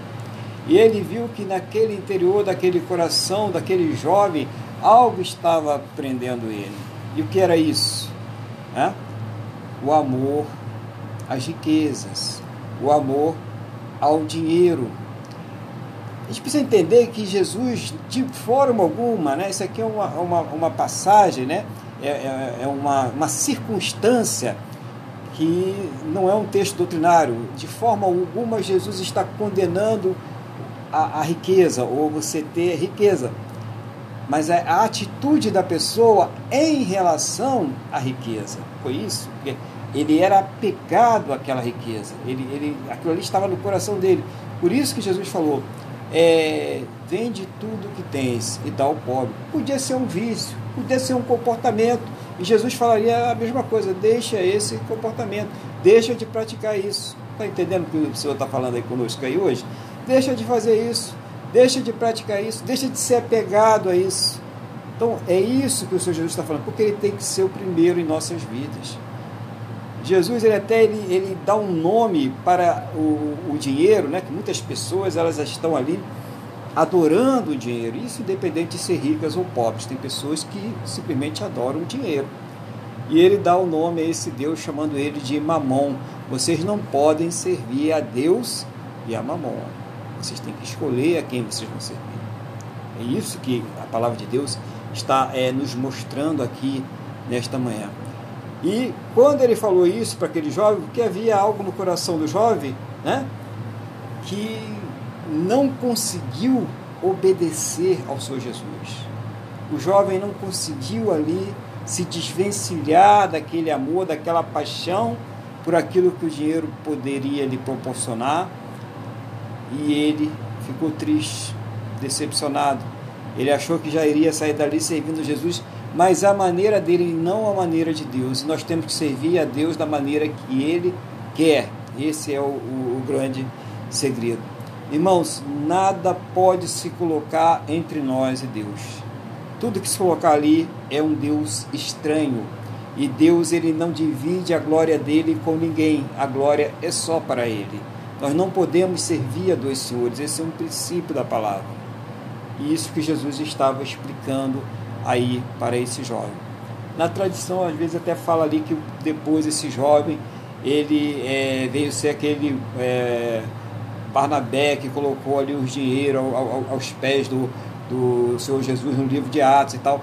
e ele viu que naquele interior daquele coração daquele jovem algo estava prendendo ele. E o que era isso? O amor às riquezas, o amor ao dinheiro. A gente precisa entender que Jesus, de forma alguma, né, isso aqui é uma, uma, uma passagem, né, é, é, é uma, uma circunstância que não é um texto doutrinário. De forma alguma, Jesus está condenando a, a riqueza, ou você ter riqueza. Mas é a atitude da pessoa em relação à riqueza. Foi isso? Porque ele era apegado àquela riqueza. Ele, ele, aquilo ali estava no coração dele. Por isso que Jesus falou: é, vende tudo que tens e dá ao pobre. Podia ser um vício, podia ser um comportamento, e Jesus falaria a mesma coisa: deixa esse comportamento, deixa de praticar isso. Está entendendo o que o Senhor está falando aí conosco aí hoje? Deixa de fazer isso, deixa de praticar isso, deixa de ser apegado a isso. Então é isso que o Senhor Jesus está falando, porque ele tem que ser o primeiro em nossas vidas. Jesus ele até ele, ele dá um nome para o, o dinheiro, né? Que muitas pessoas elas estão ali adorando o dinheiro, isso independente de ser ricas ou pobres. Tem pessoas que simplesmente adoram o dinheiro. E ele dá o nome a esse Deus, chamando ele de Mamon. Vocês não podem servir a Deus e a Mamon. Vocês têm que escolher a quem vocês vão servir. É isso que a palavra de Deus está é, nos mostrando aqui nesta manhã. E quando ele falou isso para aquele jovem, porque havia algo no coração do jovem, né? Que não conseguiu obedecer ao Senhor Jesus. O jovem não conseguiu ali se desvencilhar daquele amor, daquela paixão por aquilo que o dinheiro poderia lhe proporcionar. E ele ficou triste, decepcionado. Ele achou que já iria sair dali servindo Jesus, mas a maneira dele não a maneira de Deus. Nós temos que servir a Deus da maneira que ele quer. Esse é o, o, o grande segredo. Irmãos, nada pode se colocar entre nós e Deus. Tudo que se colocar ali é um Deus estranho. E Deus ele não divide a glória dele com ninguém. A glória é só para ele. Nós não podemos servir a dois senhores. Esse é um princípio da palavra. E isso que Jesus estava explicando aí para esse jovem. Na tradição, às vezes até fala ali que depois esse jovem ele é, veio ser aquele é, Barnabé que colocou ali os dinheiro ao, ao, aos pés do, do Senhor Jesus no livro de Atos e tal.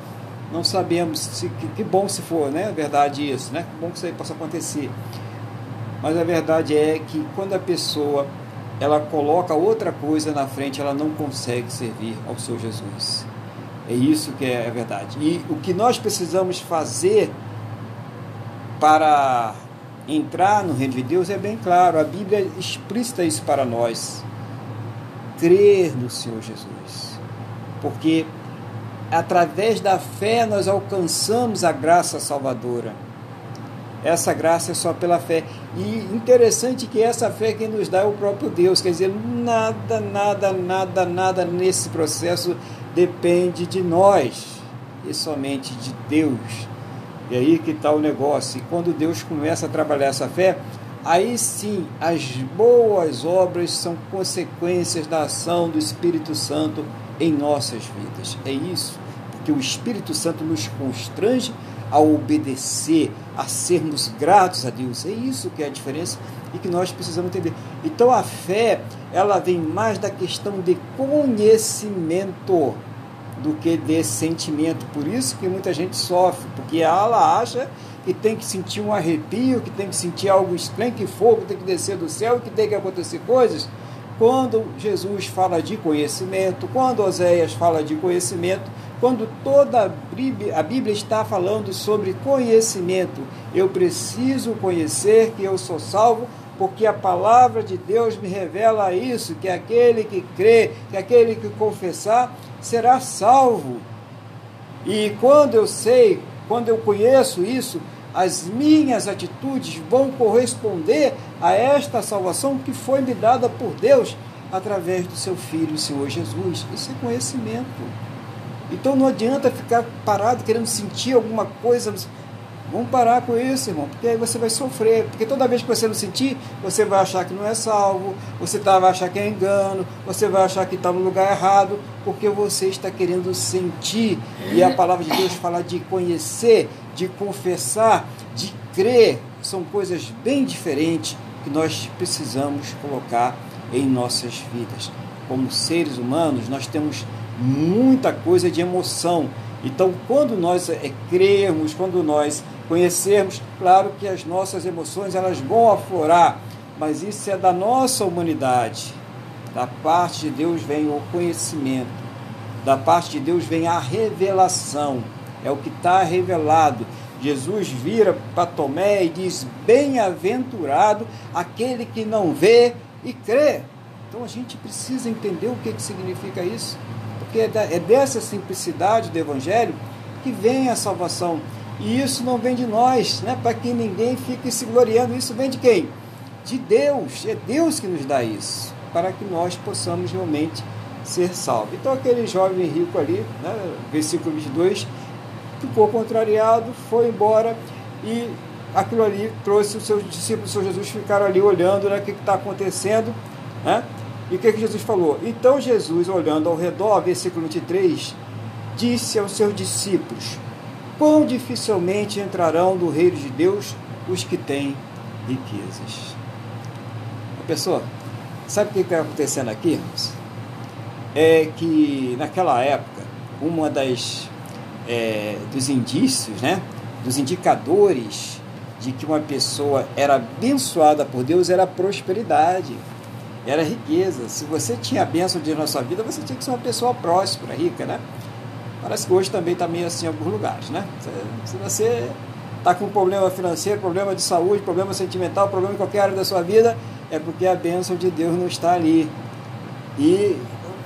Não sabemos se que, que bom se for, né? Verdade isso, né? Que bom que isso aí possa acontecer. Mas a verdade é que quando a pessoa ela coloca outra coisa na frente, ela não consegue servir ao Senhor Jesus. É isso que é a verdade. E o que nós precisamos fazer para entrar no reino de Deus é bem claro, a Bíblia explícita isso para nós. Crer no Senhor Jesus. Porque através da fé nós alcançamos a graça salvadora. Essa graça é só pela fé. E interessante que essa fé quem nos dá é o próprio Deus. Quer dizer, nada, nada, nada, nada nesse processo depende de nós, e somente de Deus. E aí que está o negócio. E quando Deus começa a trabalhar essa fé, aí sim as boas obras são consequências da ação do Espírito Santo em nossas vidas. É isso, porque o Espírito Santo nos constrange a obedecer, a sermos gratos a Deus. É isso que é a diferença e que nós precisamos entender. Então a fé, ela vem mais da questão de conhecimento do que de sentimento. Por isso que muita gente sofre, porque ela acha que tem que sentir um arrepio, que tem que sentir algo estranho, que fogo tem que descer do céu, que tem que acontecer coisas. Quando Jesus fala de conhecimento, quando Oséias fala de conhecimento, quando toda a Bíblia, está falando sobre conhecimento, eu preciso conhecer que eu sou salvo, porque a palavra de Deus me revela isso, que aquele que crê, que aquele que confessar, será salvo. E quando eu sei, quando eu conheço isso, as minhas atitudes vão corresponder a esta salvação que foi me dada por Deus através do seu Filho, o Senhor Jesus. Isso é conhecimento. Então não adianta ficar parado querendo sentir alguma coisa. Vamos parar com isso, irmão, porque aí você vai sofrer. Porque toda vez que você não sentir, você vai achar que não é salvo, você tá, vai achar que é engano, você vai achar que está no lugar errado, porque você está querendo sentir. E a palavra de Deus fala de conhecer, de confessar, de crer. São coisas bem diferentes que nós precisamos colocar em nossas vidas. Como seres humanos, nós temos muita coisa de emoção. Então, quando nós é, crermos, quando nós conhecermos, claro que as nossas emoções elas vão aflorar, mas isso é da nossa humanidade. Da parte de Deus vem o conhecimento, da parte de Deus vem a revelação, é o que está revelado. Jesus vira para Tomé e diz: Bem-aventurado aquele que não vê e crê. Então a gente precisa entender o que, que significa isso porque é, é dessa simplicidade do Evangelho que vem a salvação. E isso não vem de nós, né? para que ninguém fique se gloriando. Isso vem de quem? De Deus. É Deus que nos dá isso, para que nós possamos realmente ser salvos. Então, aquele jovem rico ali, né? versículo 22, ficou contrariado, foi embora e aquilo ali trouxe os seus discípulos, o Senhor Jesus, ficaram ali olhando né, o que está acontecendo. Né? E o que, que Jesus falou? Então Jesus, olhando ao redor, versículo 23, disse aos seus discípulos: Quão dificilmente entrarão no reino de Deus os que têm riquezas. Pessoa, sabe o que está acontecendo aqui, irmãos? É que naquela época, uma das é, dos indícios, né, dos indicadores de que uma pessoa era abençoada por Deus era a prosperidade era riqueza. Se você tinha a bênção de na sua vida, você tinha que ser uma pessoa próspera, rica, né? Parece que hoje também está meio assim em alguns lugares, né? Se você está com problema financeiro, problema de saúde, problema sentimental, problema em qualquer área da sua vida, é porque a bênção de Deus não está ali. E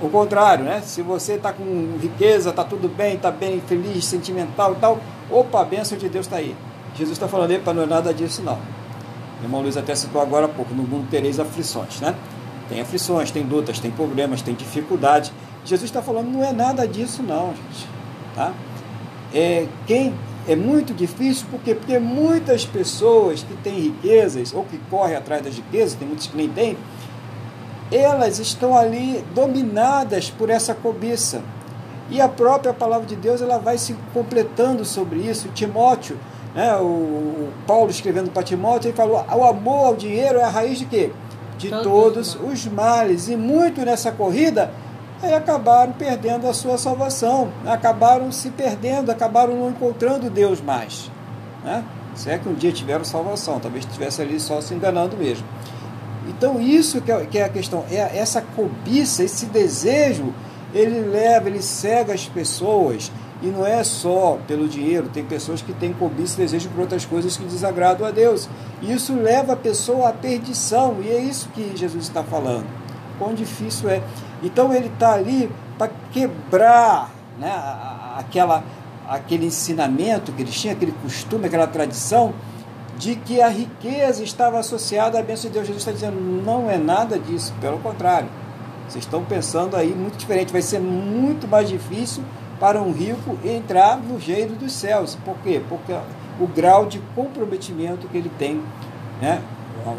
o contrário, né? Se você está com riqueza, está tudo bem, está bem, feliz, sentimental e tal, opa, a bênção de Deus está aí. Jesus está falando aí para não é nada disso, não. O irmão Luiz até citou agora há pouco, no mundo tereis aflições, né? Tem aflições, tem lutas, tem problemas, tem dificuldade. Jesus está falando, não é nada disso não, gente. Tá? É, quem é muito difícil porque porque muitas pessoas que têm riquezas ou que correm atrás das riquezas, tem muitos que nem têm, elas estão ali dominadas por essa cobiça. E a própria palavra de Deus ela vai se completando sobre isso. Timóteo, né, o, Paulo escrevendo para Timóteo, ele falou: o amor ao dinheiro é a raiz de quê? De todos, todos os males. E muito nessa corrida aí acabaram perdendo a sua salvação, acabaram se perdendo, acabaram não encontrando Deus mais. Né? Se é que um dia tiveram salvação, talvez estivesse ali só se enganando mesmo. Então, isso que é, que é a questão, é essa cobiça, esse desejo, ele leva, ele cega as pessoas. E não é só pelo dinheiro, tem pessoas que têm cobiça e desejo por outras coisas que desagradam a Deus. E isso leva a pessoa à perdição, e é isso que Jesus está falando. Quão difícil é. Então ele está ali para quebrar né, aquela, aquele ensinamento que eles tinham, aquele costume, aquela tradição de que a riqueza estava associada à bênção de Deus. Jesus está dizendo, não é nada disso, pelo contrário. Vocês estão pensando aí muito diferente. Vai ser muito mais difícil para um rico entrar no reino dos céus. Por quê? Porque o grau de comprometimento que ele tem, né?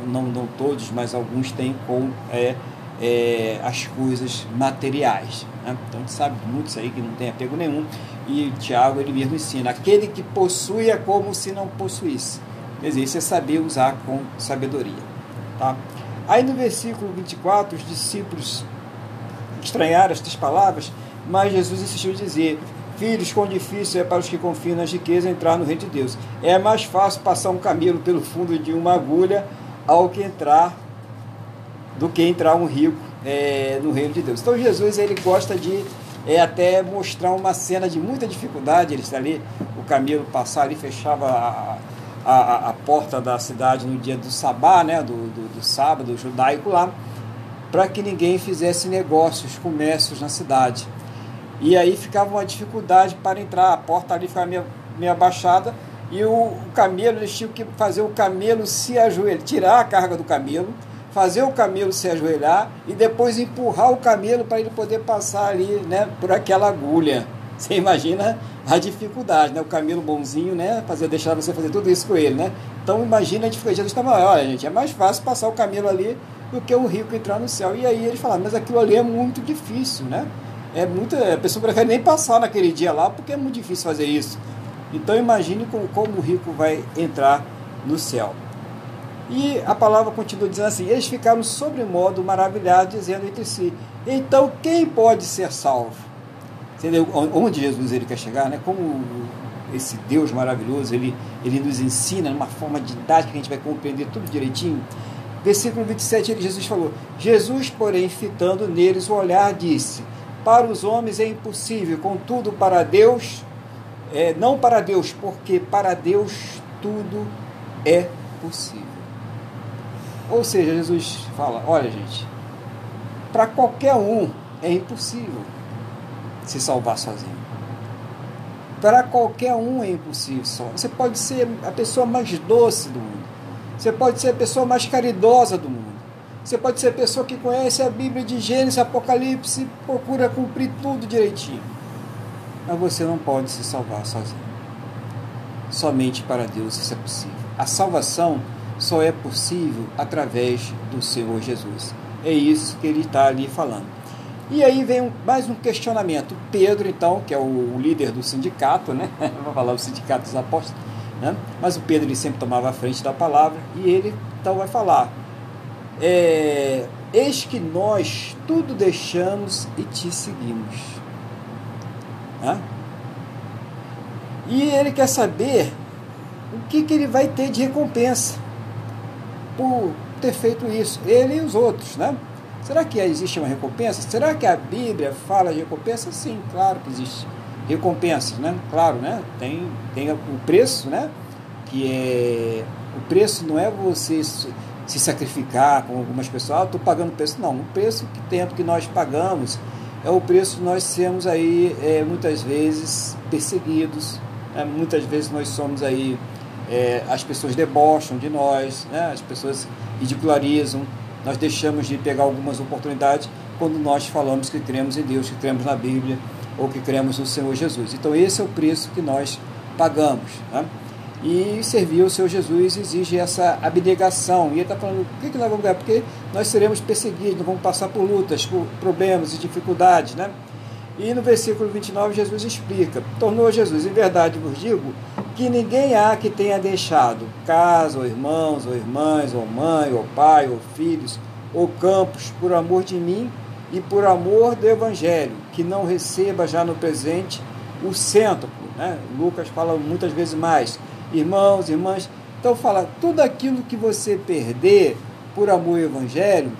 não, não todos, mas alguns têm com é, é, as coisas materiais. Né? Então a gente sabe muitos aí que não tem apego nenhum. E Tiago ele mesmo ensina: aquele que possui é como se não possuísse. Quer dizer, isso é saber usar com sabedoria. Tá? Aí no versículo 24, os discípulos estranharam estas palavras, mas Jesus insistiu em dizer: Filhos, quão difícil é para os que confiam nas riquezas entrar no reino de Deus. É mais fácil passar um camelo pelo fundo de uma agulha ao que entrar do que entrar um rico é, no reino de Deus. Então Jesus ele gosta de é, até mostrar uma cena de muita dificuldade. Ele está ali, o camelo passar ali, fechava a, a, a porta da cidade no dia do sabá, né, do, do, do sábado judaico lá, para que ninguém fizesse negócios, comércios na cidade. E aí ficava uma dificuldade para entrar, a porta ali ficava meio, meio abaixada e o, o camelo, eles tinham que fazer o camelo se ajoelhar, tirar a carga do camelo, fazer o camelo se ajoelhar e depois empurrar o camelo para ele poder passar ali, né, por aquela agulha. Você imagina a dificuldade, né? O camelo bonzinho, né? Fazer, deixar você fazer tudo isso com ele, né? Então imagina a dificuldade. Jesus estava, olha gente, é mais fácil passar o camelo ali do que o rico entrar no céu. E aí ele fala, mas aquilo ali é muito difícil, né? É muito, a pessoa prefere nem passar naquele dia lá porque é muito difícil fazer isso. Então imagine como, como o rico vai entrar no céu. E a palavra continua dizendo assim: eles ficaram sobremodo maravilhados, dizendo entre si: então quem pode ser salvo? Entendeu? Onde Jesus ele quer chegar, né? Como esse Deus maravilhoso, ele, ele nos ensina numa forma didática que a gente vai compreender tudo direitinho. Versículo 27, Jesus falou: Jesus, porém, fitando neles o olhar, disse: Para os homens é impossível, contudo, para Deus, é, não para Deus, porque para Deus tudo é possível. Ou seja, Jesus fala: olha, gente, para qualquer um é impossível se salvar sozinho. Para qualquer um é impossível só. Você pode ser a pessoa mais doce do mundo. Você pode ser a pessoa mais caridosa do mundo. Você pode ser pessoa que conhece a Bíblia de Gênesis, Apocalipse, procura cumprir tudo direitinho. Mas você não pode se salvar sozinho. Somente para Deus isso é possível. A salvação só é possível através do Senhor Jesus. É isso que ele está ali falando. E aí vem mais um questionamento. Pedro, então, que é o, líder do sindicato, né? *laughs* Vou falar o sindicato dos apóstolos, né? Mas o Pedro ele sempre tomava a frente da palavra e ele então vai falar: é, Eis que nós tudo deixamos e te seguimos. Né? E ele quer saber o que, que ele vai ter de recompensa por ter feito isso, ele e os outros, né? Será que existe uma recompensa? Será que a Bíblia fala de recompensa? Sim, claro que existe recompensas, né? Claro, né? Tem, tem o preço, né? Que é o preço não é você se sacrificar com algumas pessoas, ah, estou pagando preço. Não, o preço que tempo que nós pagamos é o preço de nós sermos aí é, muitas vezes perseguidos, né? muitas vezes nós somos aí é, as pessoas debocham de nós, né? as pessoas ridicularizam, nós deixamos de pegar algumas oportunidades quando nós falamos que cremos em Deus, que cremos na Bíblia ou que cremos no Senhor Jesus. Então, esse é o preço que nós pagamos. Né? E servir o Senhor Jesus exige essa abnegação. E ele está falando: o que, que nós vamos ganhar? Porque nós seremos perseguidos, vamos passar por lutas, por problemas e dificuldades. Né? E no versículo 29 Jesus explica: Tornou Jesus, em verdade vos digo, que ninguém há que tenha deixado casa, ou irmãos, ou irmãs, ou mãe, ou pai, ou filhos, ou campos, por amor de mim e por amor do Evangelho, que não receba já no presente o cêntuplo. Né? Lucas fala muitas vezes mais. Irmãos, irmãs. Então fala, tudo aquilo que você perder por amor ao Evangelho,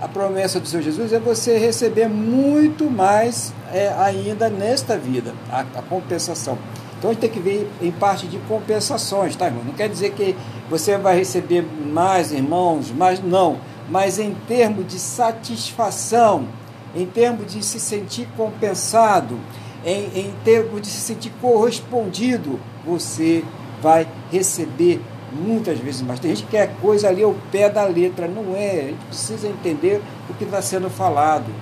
a promessa do Senhor Jesus é você receber muito mais é, ainda nesta vida, a, a, compensação. Então a gente tem que ver em parte de compensações, tá, irmão? Não quer dizer que você vai receber mais irmãos, mais não, mas em termos de satisfação, em termos de se sentir compensado, em, em termos de se sentir correspondido, você vai receber muitas vezes mais. Tem gente que quer coisa ali ao pé da letra, não é. A gente precisa entender o que está sendo falado.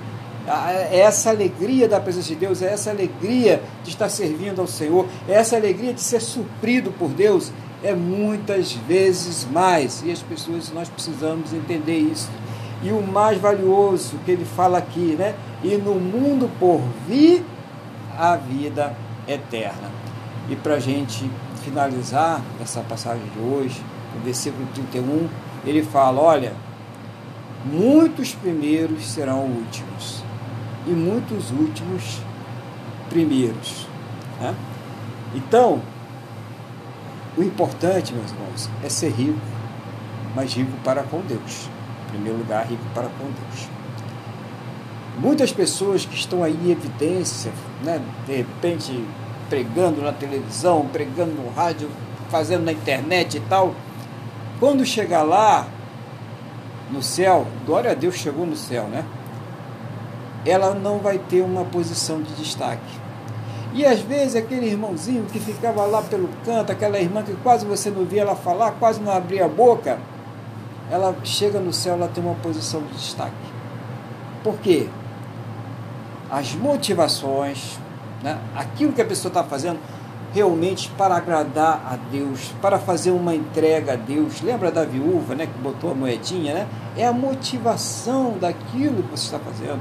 É essa alegria da presença de Deus, é essa alegria de estar servindo ao Senhor, é essa alegria de ser suprido por Deus, é muitas vezes mais. E as pessoas, nós precisamos entender isso. E o mais valioso que ele fala aqui, né? E no mundo por vir a vida eterna. E para a gente finalizar essa passagem de hoje, no versículo 31, ele fala: Olha, muitos primeiros serão últimos, e muitos últimos primeiros. Né? Então, o importante, meus irmãos, é ser rico, mas rico para com Deus. Em primeiro lugar, rico para com Deus. Muitas pessoas que estão aí em evidência, né, de repente pregando na televisão, pregando no rádio, fazendo na internet e tal, quando chegar lá no céu, glória a Deus chegou no céu, né? Ela não vai ter uma posição de destaque. E às vezes aquele irmãozinho que ficava lá pelo canto, aquela irmã que quase você não via ela falar, quase não abria a boca, ela chega no céu, ela tem uma posição de destaque. Por quê? As motivações, né? aquilo que a pessoa está fazendo, realmente para agradar a Deus, para fazer uma entrega a Deus. Lembra da viúva, né, que botou a moedinha, né? É a motivação daquilo que você está fazendo.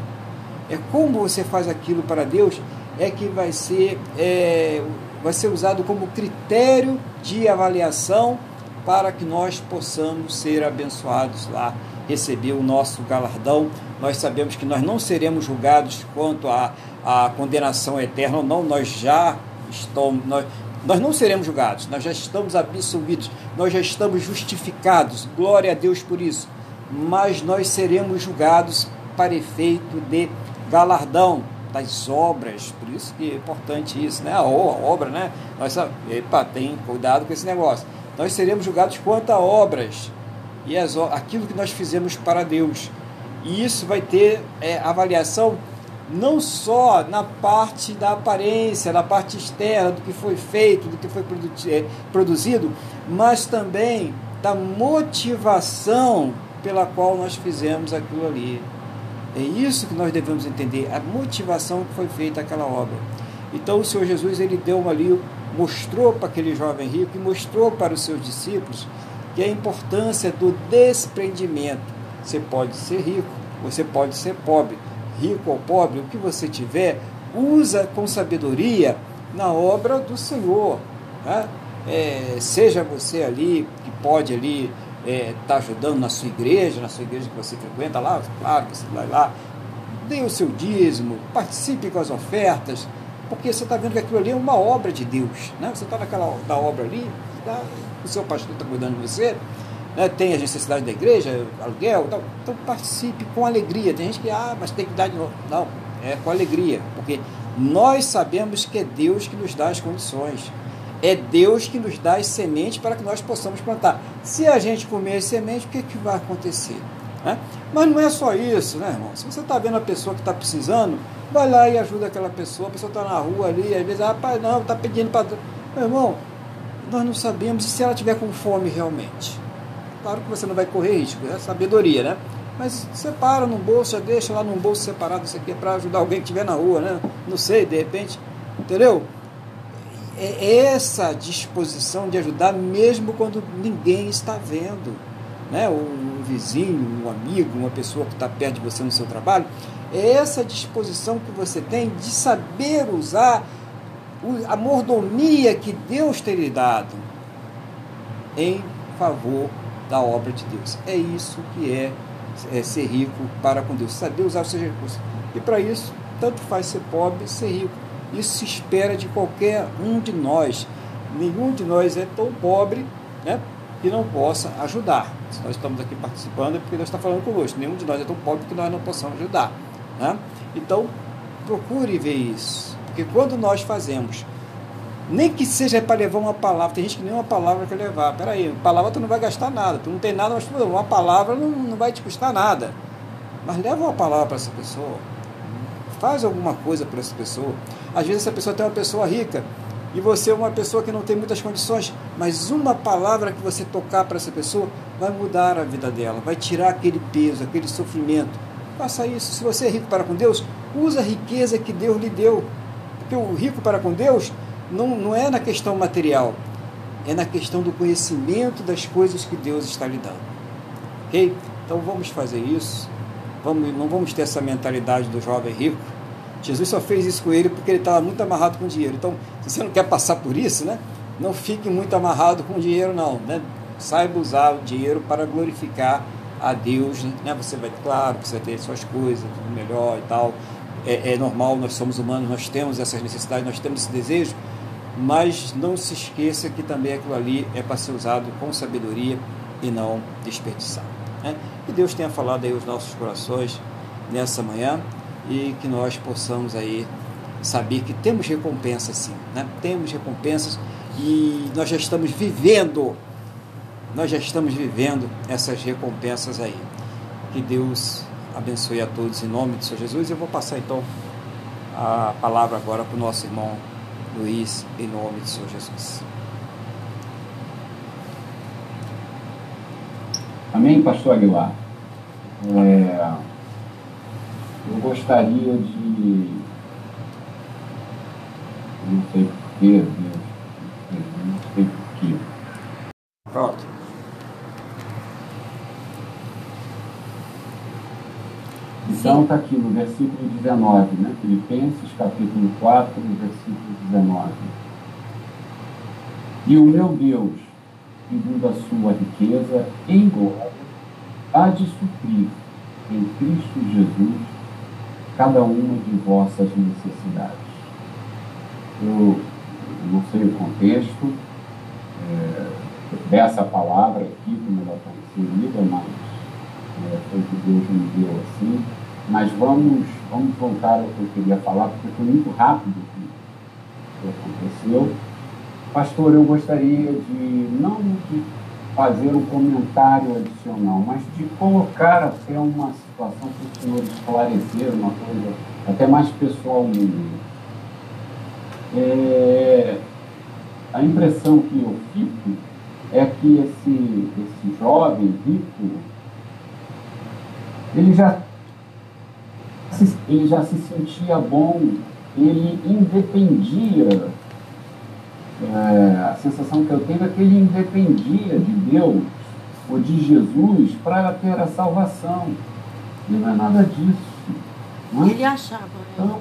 É como você faz aquilo para Deus é que vai ser, é, vai ser usado como critério de avaliação para que nós possamos ser abençoados lá, receber o nosso galardão. Nós sabemos que nós não seremos julgados quanto à, à condenação eterna ou não, nós já estamos, nós, nós não seremos julgados, nós já estamos absolvidos, nós já estamos justificados, glória a Deus por isso, mas nós seremos julgados para efeito de galardão, das obras, por isso que é importante isso, né? A obra, né? Nós epa, tem cuidado com esse negócio. Nós seremos julgados quanto a obras e as, aquilo que nós fizemos para Deus. E isso vai ter é, avaliação não só na parte da aparência, na parte externa, do que foi feito, do que foi é, produzido, mas também da motivação pela qual nós fizemos aquilo ali. É isso que nós devemos entender, a motivação que foi feita aquela obra. Então o Senhor Jesus ele deu ali, mostrou para aquele jovem rico e mostrou para os seus discípulos que a importância do desprendimento. Você pode ser rico, você pode ser pobre, rico ou pobre, o que você tiver, usa com sabedoria na obra do Senhor. Né? É, seja você ali que pode ali está é, tá ajudando na sua igreja, na sua igreja que você frequenta lá, claro que você vai lá, dê o seu dízimo, participe com as ofertas, porque você está vendo que aquilo ali é uma obra de Deus. Né? Você está naquela da obra ali, tá, o seu pastor está cuidando de você, né? tem as necessidades da igreja, aluguel, tal, então participe com alegria. Tem gente que, ah, mas tem que dar de novo. Não, é com alegria, porque nós sabemos que é Deus que nos dá as condições. É Deus que nos dá as sementes para que nós possamos plantar. Se a gente comer as sementes, o que, que vai acontecer? Né? Mas não é só isso, né, irmão? Se você está vendo a pessoa que está precisando, vai lá e ajuda aquela pessoa. A pessoa está na rua ali, às vezes, ah, pai, não, está pedindo para. Meu irmão, nós não sabemos se ela tiver com fome realmente. Claro que você não vai correr risco, é sabedoria, né? Mas separa num bolso, já deixa lá num bolso separado isso aqui é para ajudar alguém que estiver na rua, né? Não sei, de repente, entendeu? é essa disposição de ajudar mesmo quando ninguém está vendo. Né? Um vizinho, um amigo, uma pessoa que está perto de você no seu trabalho, é essa disposição que você tem de saber usar a mordomia que Deus tem lhe dado em favor da obra de Deus. É isso que é, é ser rico para com Deus, saber usar os seus recursos. E para isso, tanto faz ser pobre, ser rico. Isso se espera de qualquer um de nós. Nenhum de nós é tão pobre né, que não possa ajudar. Se nós estamos aqui participando é porque Deus está falando conosco. Nenhum de nós é tão pobre que nós não possamos ajudar. Né? Então, procure ver isso. Porque quando nós fazemos, nem que seja para levar uma palavra, tem gente que nem uma palavra quer levar. Peraí, palavra tu não vai gastar nada, tu não tem nada, mas uma palavra não, não vai te custar nada. Mas leva uma palavra para essa pessoa. Faz alguma coisa para essa pessoa. Às vezes essa pessoa tem uma pessoa rica e você é uma pessoa que não tem muitas condições, mas uma palavra que você tocar para essa pessoa vai mudar a vida dela, vai tirar aquele peso, aquele sofrimento. Faça isso. Se você é rico para com Deus, usa a riqueza que Deus lhe deu. Porque o rico para com Deus não, não é na questão material, é na questão do conhecimento das coisas que Deus está lhe dando. Ok? Então vamos fazer isso. Vamos, não vamos ter essa mentalidade do jovem rico. Jesus só fez isso com ele porque ele estava muito amarrado com dinheiro. Então, se você não quer passar por isso, né? Não fique muito amarrado com dinheiro, não. Né? Saiba usar o dinheiro para glorificar a Deus. Né? Você vai, claro, você vai ter suas coisas, tudo melhor e tal. É, é normal, nós somos humanos, nós temos essas necessidades, nós temos esse desejo, mas não se esqueça que também aquilo ali é para ser usado com sabedoria e não desperdiçado. Né? Que Deus tenha falado aí aos nossos corações nessa manhã e que nós possamos aí saber que temos recompensa sim, né? temos recompensas e nós já estamos vivendo, nós já estamos vivendo essas recompensas aí. Que Deus abençoe a todos em nome de Senhor Jesus. Eu vou passar então a palavra agora para o nosso irmão Luiz, em nome de Senhor Jesus. Amém, pastor Aguilar? É, eu gostaria de. Não sei porquê, não sei porquê. Pronto. Então está aqui no versículo 19, né? Filipenses capítulo 4, versículo 19. E o meu Deus, segundo a sua riqueza em glória, há de suprir em Cristo Jesus cada uma de vossas necessidades. Eu não sei o contexto é, dessa palavra aqui, como ela está inserida, mas é, foi que Deus me deu assim. Mas vamos, vamos voltar ao que eu queria falar, porque foi muito rápido o que aconteceu. Pastor, eu gostaria de não de fazer um comentário adicional, mas de colocar até uma situação para o senhor esclarecer uma coisa até mais pessoal. É, a impressão que eu fico é que esse, esse jovem rico, ele já, ele já se sentia bom, ele independia é, a sensação que eu tenho é que ele independia de Deus ou de Jesus para ter a salvação. E não é nada disso. Não é? Ele achava. Né? Então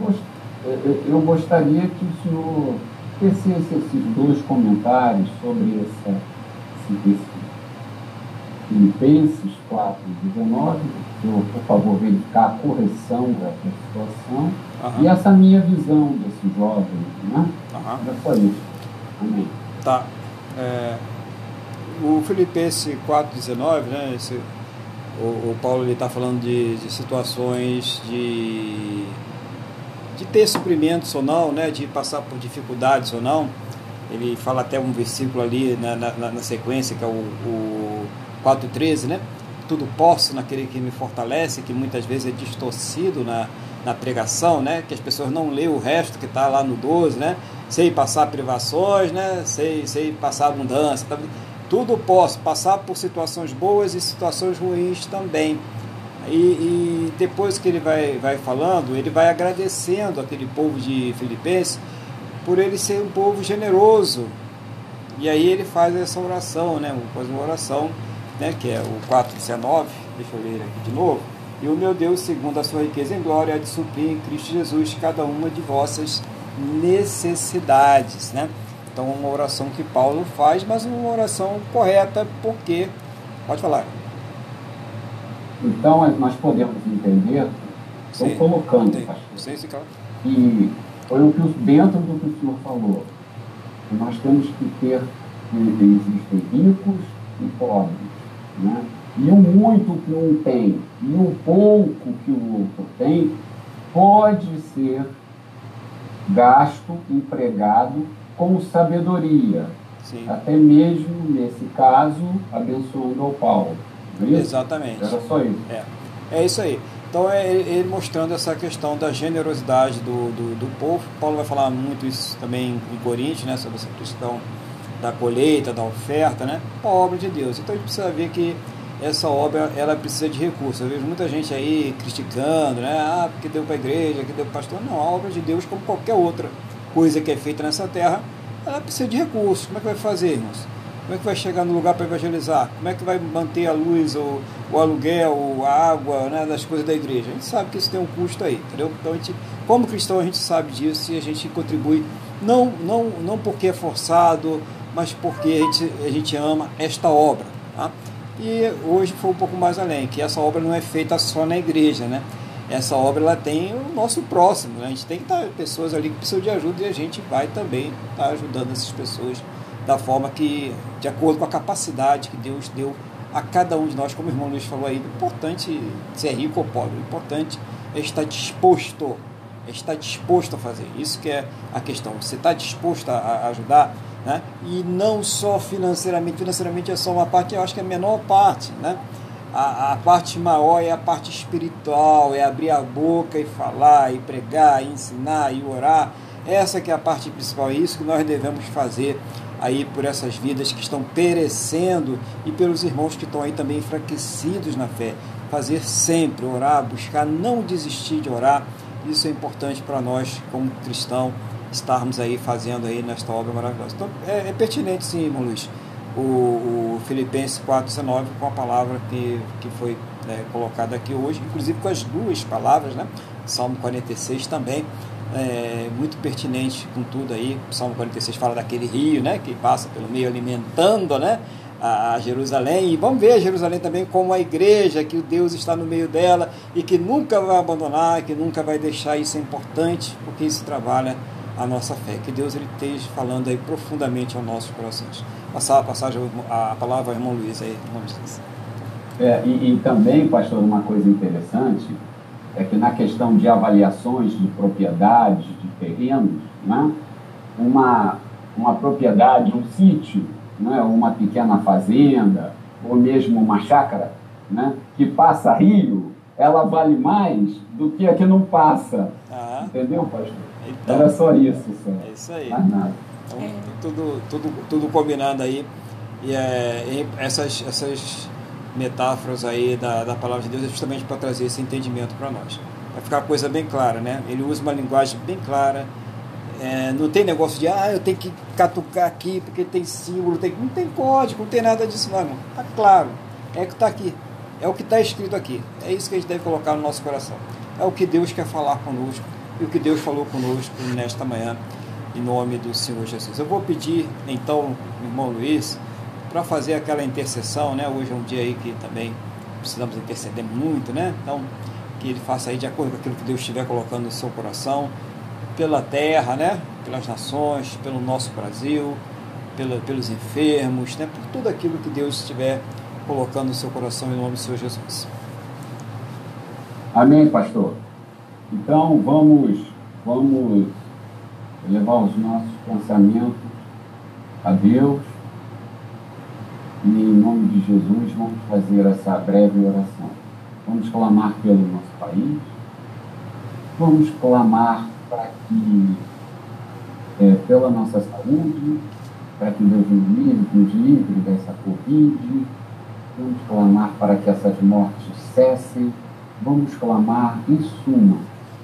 eu, eu, gostaria que o senhor tecesse esses dois comentários sobre essa, esse, esse Filipenses 4, 19, eu, por favor, verificar a correção dessa situação uhum. e essa minha visão desse jovem, né? Uhum. Era só isso. Amém. Tá. É, o Filipenses 4,19, né? Esse, o, o Paulo está falando de, de situações de, de ter suprimentos ou não, né? De passar por dificuldades ou não. Ele fala até um versículo ali na, na, na sequência, que é o, o 4,13, né? Tudo posso naquele que me fortalece, que muitas vezes é distorcido na, na pregação, né? Que as pessoas não lêem o resto que está lá no 12, né? Sei passar privações, né? Sei, sei passar abundância. Tá? Tudo posso passar por situações boas e situações ruins também. E, e, depois que ele vai, vai falando, ele vai agradecendo aquele povo de Filipenses por ele ser um povo generoso. E aí ele faz essa oração, né? Faz uma oração né, que é o 4,19, deixa eu ler aqui de novo. E o meu Deus, segundo a sua riqueza em glória, há de suprir em Cristo Jesus cada uma de vossas necessidades. Né? Então, uma oração que Paulo faz, mas uma oração correta, porque. Pode falar. Então, nós podemos entender, estou colocando, pastor, sim, sim, claro. que foi o que dentro do que o senhor falou. Nós temos que ter, existem ricos e pobres. Né? E o muito que um tem e o pouco que o outro tem pode ser gasto, empregado com sabedoria. Sim. Até mesmo, nesse caso, abençoando ao Paulo. É Exatamente. Era só isso. É, é isso aí. Então é ele mostrando essa questão da generosidade do, do, do, povo. Paulo vai falar muito isso também em Coríntios, né, sobre essa questão da colheita, da oferta, né, a obra de Deus. Então a gente precisa ver que essa obra ela precisa de recursos. Eu vejo muita gente aí criticando, né, ah, porque deu para a igreja, que deu para o pastor. Não, a obra de Deus, como qualquer outra coisa que é feita nessa terra, ela precisa de recursos. Como é que vai fazer, irmãos? Como é que vai chegar no lugar para evangelizar? Como é que vai manter a luz, o, o aluguel, a água, né, das coisas da igreja? A gente sabe que isso tem um custo aí, entendeu? Então, a gente, como cristão, a gente sabe disso e a gente contribui, não, não, não porque é forçado, mas porque a gente, a gente ama esta obra. Tá? E hoje foi um pouco mais além, que essa obra não é feita só na igreja, né? Essa obra ela tem o nosso próximo, né? a gente tem que estar pessoas ali que precisam de ajuda e a gente vai também estar ajudando essas pessoas da forma que, de acordo com a capacidade que Deus deu a cada um de nós, como o irmão Luiz falou aí, o importante ser rico ou pobre, o importante é estar disposto, é estar disposto a fazer. Isso que é a questão. Você está disposto a ajudar, né? E não só financeiramente, financeiramente é só uma parte, eu acho que é a menor parte, né? A, a parte maior é a parte espiritual, é abrir a boca e falar, e pregar, e ensinar, e orar. Essa que é a parte principal, é isso que nós devemos fazer aí por essas vidas que estão perecendo e pelos irmãos que estão aí também enfraquecidos na fé. Fazer sempre, orar, buscar, não desistir de orar. Isso é importante para nós como cristãos estarmos aí fazendo aí nesta obra maravilhosa. Então é, é pertinente sim, irmão Luiz, o, o Filipenses 4,19 com a palavra que, que foi né, colocada aqui hoje, inclusive com as duas palavras, né? Salmo 46 também, é, muito pertinente com tudo aí. Salmo 46 fala daquele rio, né? Que passa pelo meio alimentando, né? A, a Jerusalém. E vamos ver a Jerusalém também como a igreja, que o Deus está no meio dela e que nunca vai abandonar, que nunca vai deixar isso é importante, porque isso trabalha a nossa fé. Que Deus ele esteja falando aí profundamente aos nossos corações. Passar a passagem, a palavra ao irmão Luiz aí, de Deus. É, e, e, também, pastor, uma coisa interessante é que na questão de avaliações de propriedades, de terrenos, né, uma, uma propriedade, um sítio, né, uma pequena fazenda, ou mesmo uma chácara, né, que passa rio, ela vale mais do que a que não passa. Ah. Entendeu, pastor? Então, Era só isso, só. É isso aí. Mais nada. Então, é. tudo, tudo, tudo combinando aí. E é, essas, essas metáforas aí da, da palavra de Deus é justamente para trazer esse entendimento para nós. Vai ficar a coisa bem clara, né? Ele usa uma linguagem bem clara. É, não tem negócio de, ah, eu tenho que catucar aqui porque tem símbolo, tem... não tem código, não tem nada disso, não, irmão. Está claro. É o que está aqui. É o que está escrito aqui. É isso que a gente deve colocar no nosso coração. É o que Deus quer falar conosco e o que Deus falou conosco nesta manhã, em nome do Senhor Jesus. Eu vou pedir, então, irmão Luiz, para fazer aquela intercessão, né? Hoje é um dia aí que também precisamos interceder muito, né? Então, que ele faça aí de acordo com aquilo que Deus estiver colocando no seu coração, pela terra, né? Pelas nações, pelo nosso Brasil, pelos enfermos, né? Por tudo aquilo que Deus estiver colocando no seu coração em nome do Senhor Jesus. Amém, pastor. Então vamos, vamos levar os nossos pensamentos a Deus. E em nome de Jesus vamos fazer essa breve oração. Vamos clamar pelo nosso país, vamos clamar para que, é, pela nossa saúde, para que Deus nos livre, nos livre dessa Covid, vamos clamar para que essas mortes cessem, vamos clamar, em suma,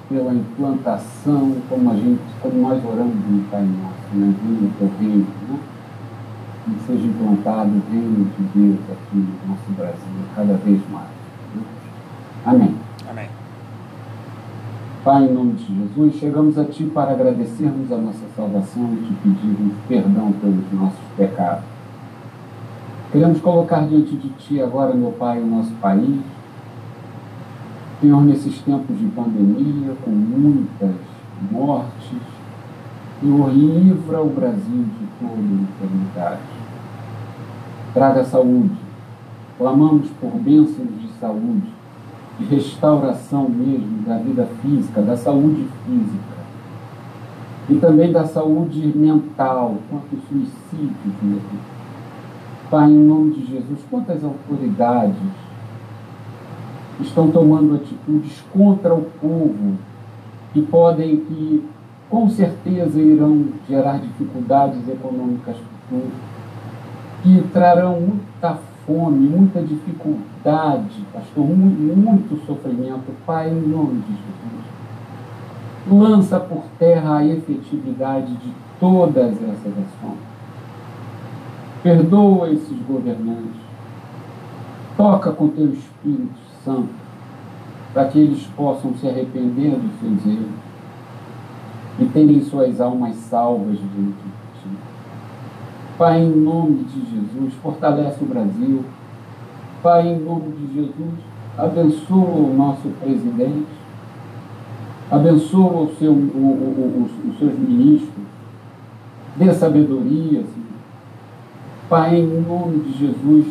pela implantação, como, a gente, como nós oramos no Pai Nosso, né? Vindo o teu reino, né? e seja implantado o reino de Deus aqui no nosso Brasil cada vez mais. Amém. Amém. Pai, em nome de Jesus, chegamos a Ti para agradecermos a nossa salvação e te pedirmos perdão pelos nossos pecados. Queremos colocar diante de Ti agora, meu Pai, o nosso país. Senhor, nesses tempos de pandemia, com muitas mortes, Senhor, livra o Brasil de toda enfermidade. Traga saúde. Clamamos por bênçãos de saúde, de restauração mesmo da vida física, da saúde física. E também da saúde mental, quanto suicídio, Deus. Pai, em nome de Jesus, quantas autoridades estão tomando atitudes contra o povo que podem, que com certeza irão gerar dificuldades econômicas futuras, que trarão muita fome, muita dificuldade, pastor, muito, muito sofrimento. Pai, em nome de Jesus, lança por terra a efetividade de todas essas ações. Perdoa esses governantes. Toca com teu Espírito Para que eles possam se arrepender dos seus erros e terem suas almas salvas diante de ti. Pai, em nome de Jesus, fortalece o Brasil. Pai, em nome de Jesus, abençoa o nosso presidente, abençoa o seu, o, o, os seus ministros, dê sabedoria, Senhor. Pai, em nome de Jesus,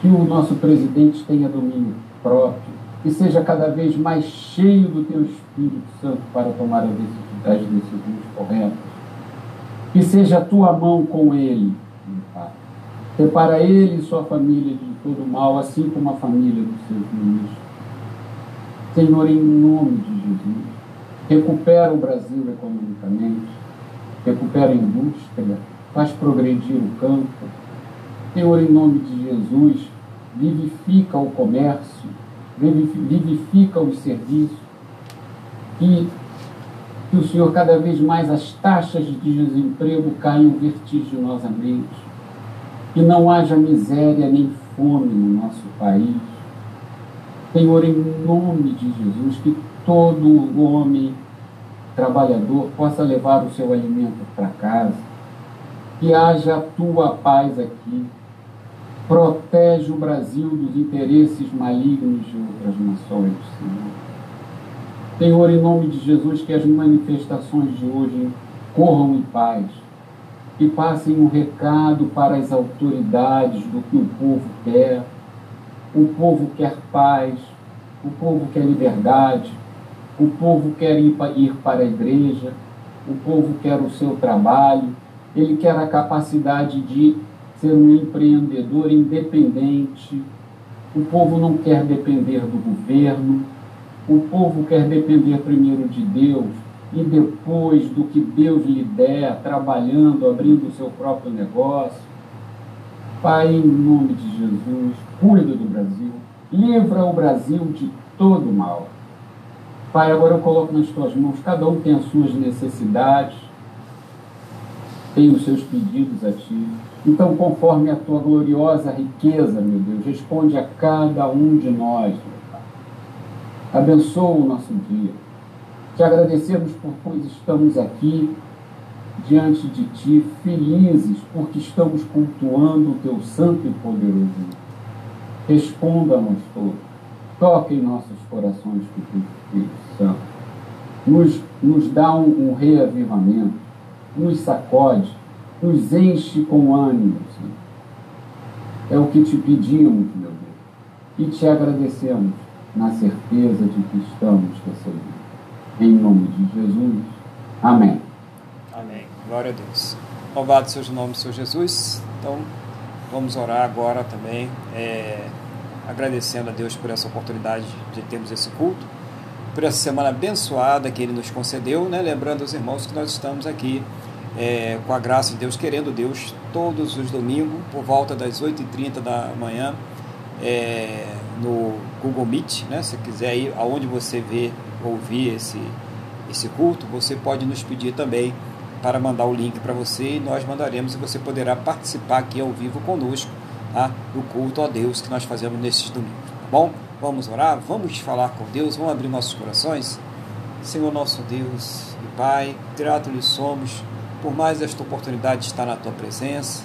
que o nosso presidente tenha domínio próprio, e seja cada vez mais cheio do teu Espírito Santo para tomar as decisões corretas. Que seja a tua mão com ele, meu Pai. Prepara ele e sua família de todo mal, assim como a família dos seus ministros. Senhor, em nome de Jesus, recupera o Brasil economicamente, recupera a indústria, faz progredir o campo. Senhor, em nome de Jesus, vivifica o comércio, vivifica os serviços, e que o Senhor, cada vez mais, as taxas de desemprego caiam vertiginosamente, que não haja miséria nem fome no nosso país. Senhor, em nome de Jesus, que todo homem trabalhador possa levar o seu alimento para casa, que haja a tua paz aqui, Protege o Brasil dos interesses malignos de outras nações, Senhor. Senhor, em nome de Jesus, que as manifestações de hoje corram em paz, que passem um recado para as autoridades do que o povo quer. O povo quer paz, o povo quer liberdade, o povo quer ir para a igreja, o povo quer o seu trabalho, ele quer a capacidade de ser um empreendedor independente. O povo não quer depender do governo, o povo quer depender primeiro de Deus e depois do que Deus lhe der, trabalhando, abrindo o seu próprio negócio. Pai, em nome de Jesus, cuida do Brasil, livra o Brasil de todo mal. Pai, agora eu coloco nas tuas mãos, cada um tem as suas necessidades, tem os seus pedidos a ti. Então, conforme a tua gloriosa riqueza, meu Deus, responde a cada um de nós, meu Pai. Abençoa o nosso dia. Te agradecemos por pois estamos aqui diante de Ti, felizes porque estamos cultuando o Teu santo e poderoso. Responda-nos todos. Toque em nossos corações com o Espírito Santo. Nos, nos dá um, um reavivamento. Nos sacode nos enche com ânimo. É o que te pedimos, meu Deus, e te agradecemos na certeza de que estamos recebendo. Em nome de Jesus. Amém. Amém. Glória a Deus. Louvado seja o nome do Senhor Jesus. Então, vamos orar agora também, é, agradecendo a Deus por essa oportunidade de termos esse culto, por essa semana abençoada que Ele nos concedeu, né? lembrando aos irmãos que nós estamos aqui é, com a graça de Deus, querendo Deus, todos os domingos, por volta das 8h30 da manhã, é, no Google Meet, né? Se quiser ir aonde você vê, ouvir esse, esse culto, você pode nos pedir também para mandar o link para você e nós mandaremos e você poderá participar aqui ao vivo conosco tá? do culto a Deus que nós fazemos nesses domingos. Tá bom? Vamos orar, vamos falar com Deus, vamos abrir nossos corações. Senhor nosso Deus e Pai, grato lhe somos por mais esta oportunidade de estar na tua presença,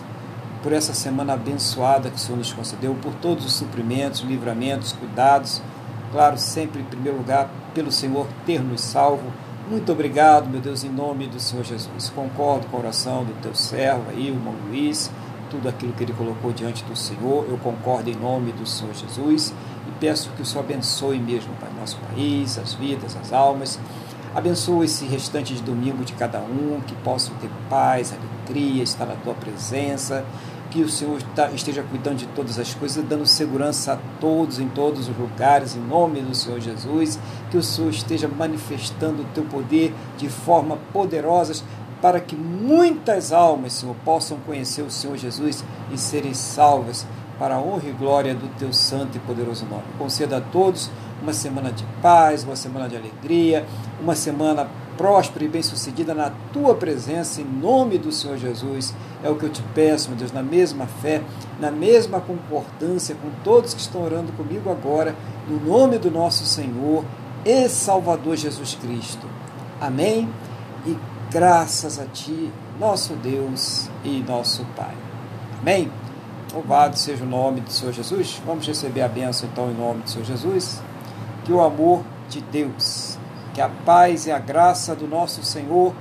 por essa semana abençoada que o Senhor nos concedeu, por todos os suprimentos, livramentos, cuidados, claro, sempre em primeiro lugar pelo Senhor ter nos salvo. Muito obrigado, meu Deus, em nome do Senhor Jesus. Concordo com a oração do teu servo aí, o irmão Luiz, tudo aquilo que ele colocou diante do Senhor, eu concordo em nome do Senhor Jesus e peço que o Senhor abençoe mesmo para nosso país, as vidas, as almas. Abençoa esse restante de domingo de cada um, que possam ter paz, alegria, estar na tua presença, que o Senhor tá, esteja cuidando de todas as coisas, dando segurança a todos, em todos os lugares, em nome do Senhor Jesus, que o Senhor esteja manifestando o teu poder de forma poderosa para que muitas almas, Senhor, possam conhecer o Senhor Jesus e serem salvas para a honra e glória do teu santo e poderoso nome. Conceda a todos uma semana de paz, uma semana de alegria, uma semana próspera e bem-sucedida na tua presença, em nome do Senhor Jesus. É o que eu te peço, meu Deus, na mesma fé, na mesma concordância com todos que estão orando comigo agora, no nome do nosso Senhor e Salvador Jesus Cristo. Amém? E graças a Ti, nosso Deus e nosso Pai. Amém? Louvado seja o nome do Senhor Jesus. Vamos receber a bênção então em nome do Senhor Jesus. Que o amor de Deus, que a paz e a graça do nosso Senhor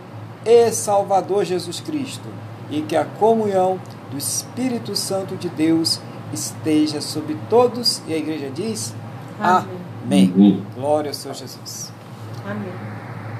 e Salvador Jesus Cristo e que a comunhão do Espírito Santo de Deus esteja sobre todos. E a igreja diz: Amém. Amém. Glória ao Senhor Jesus. Amém.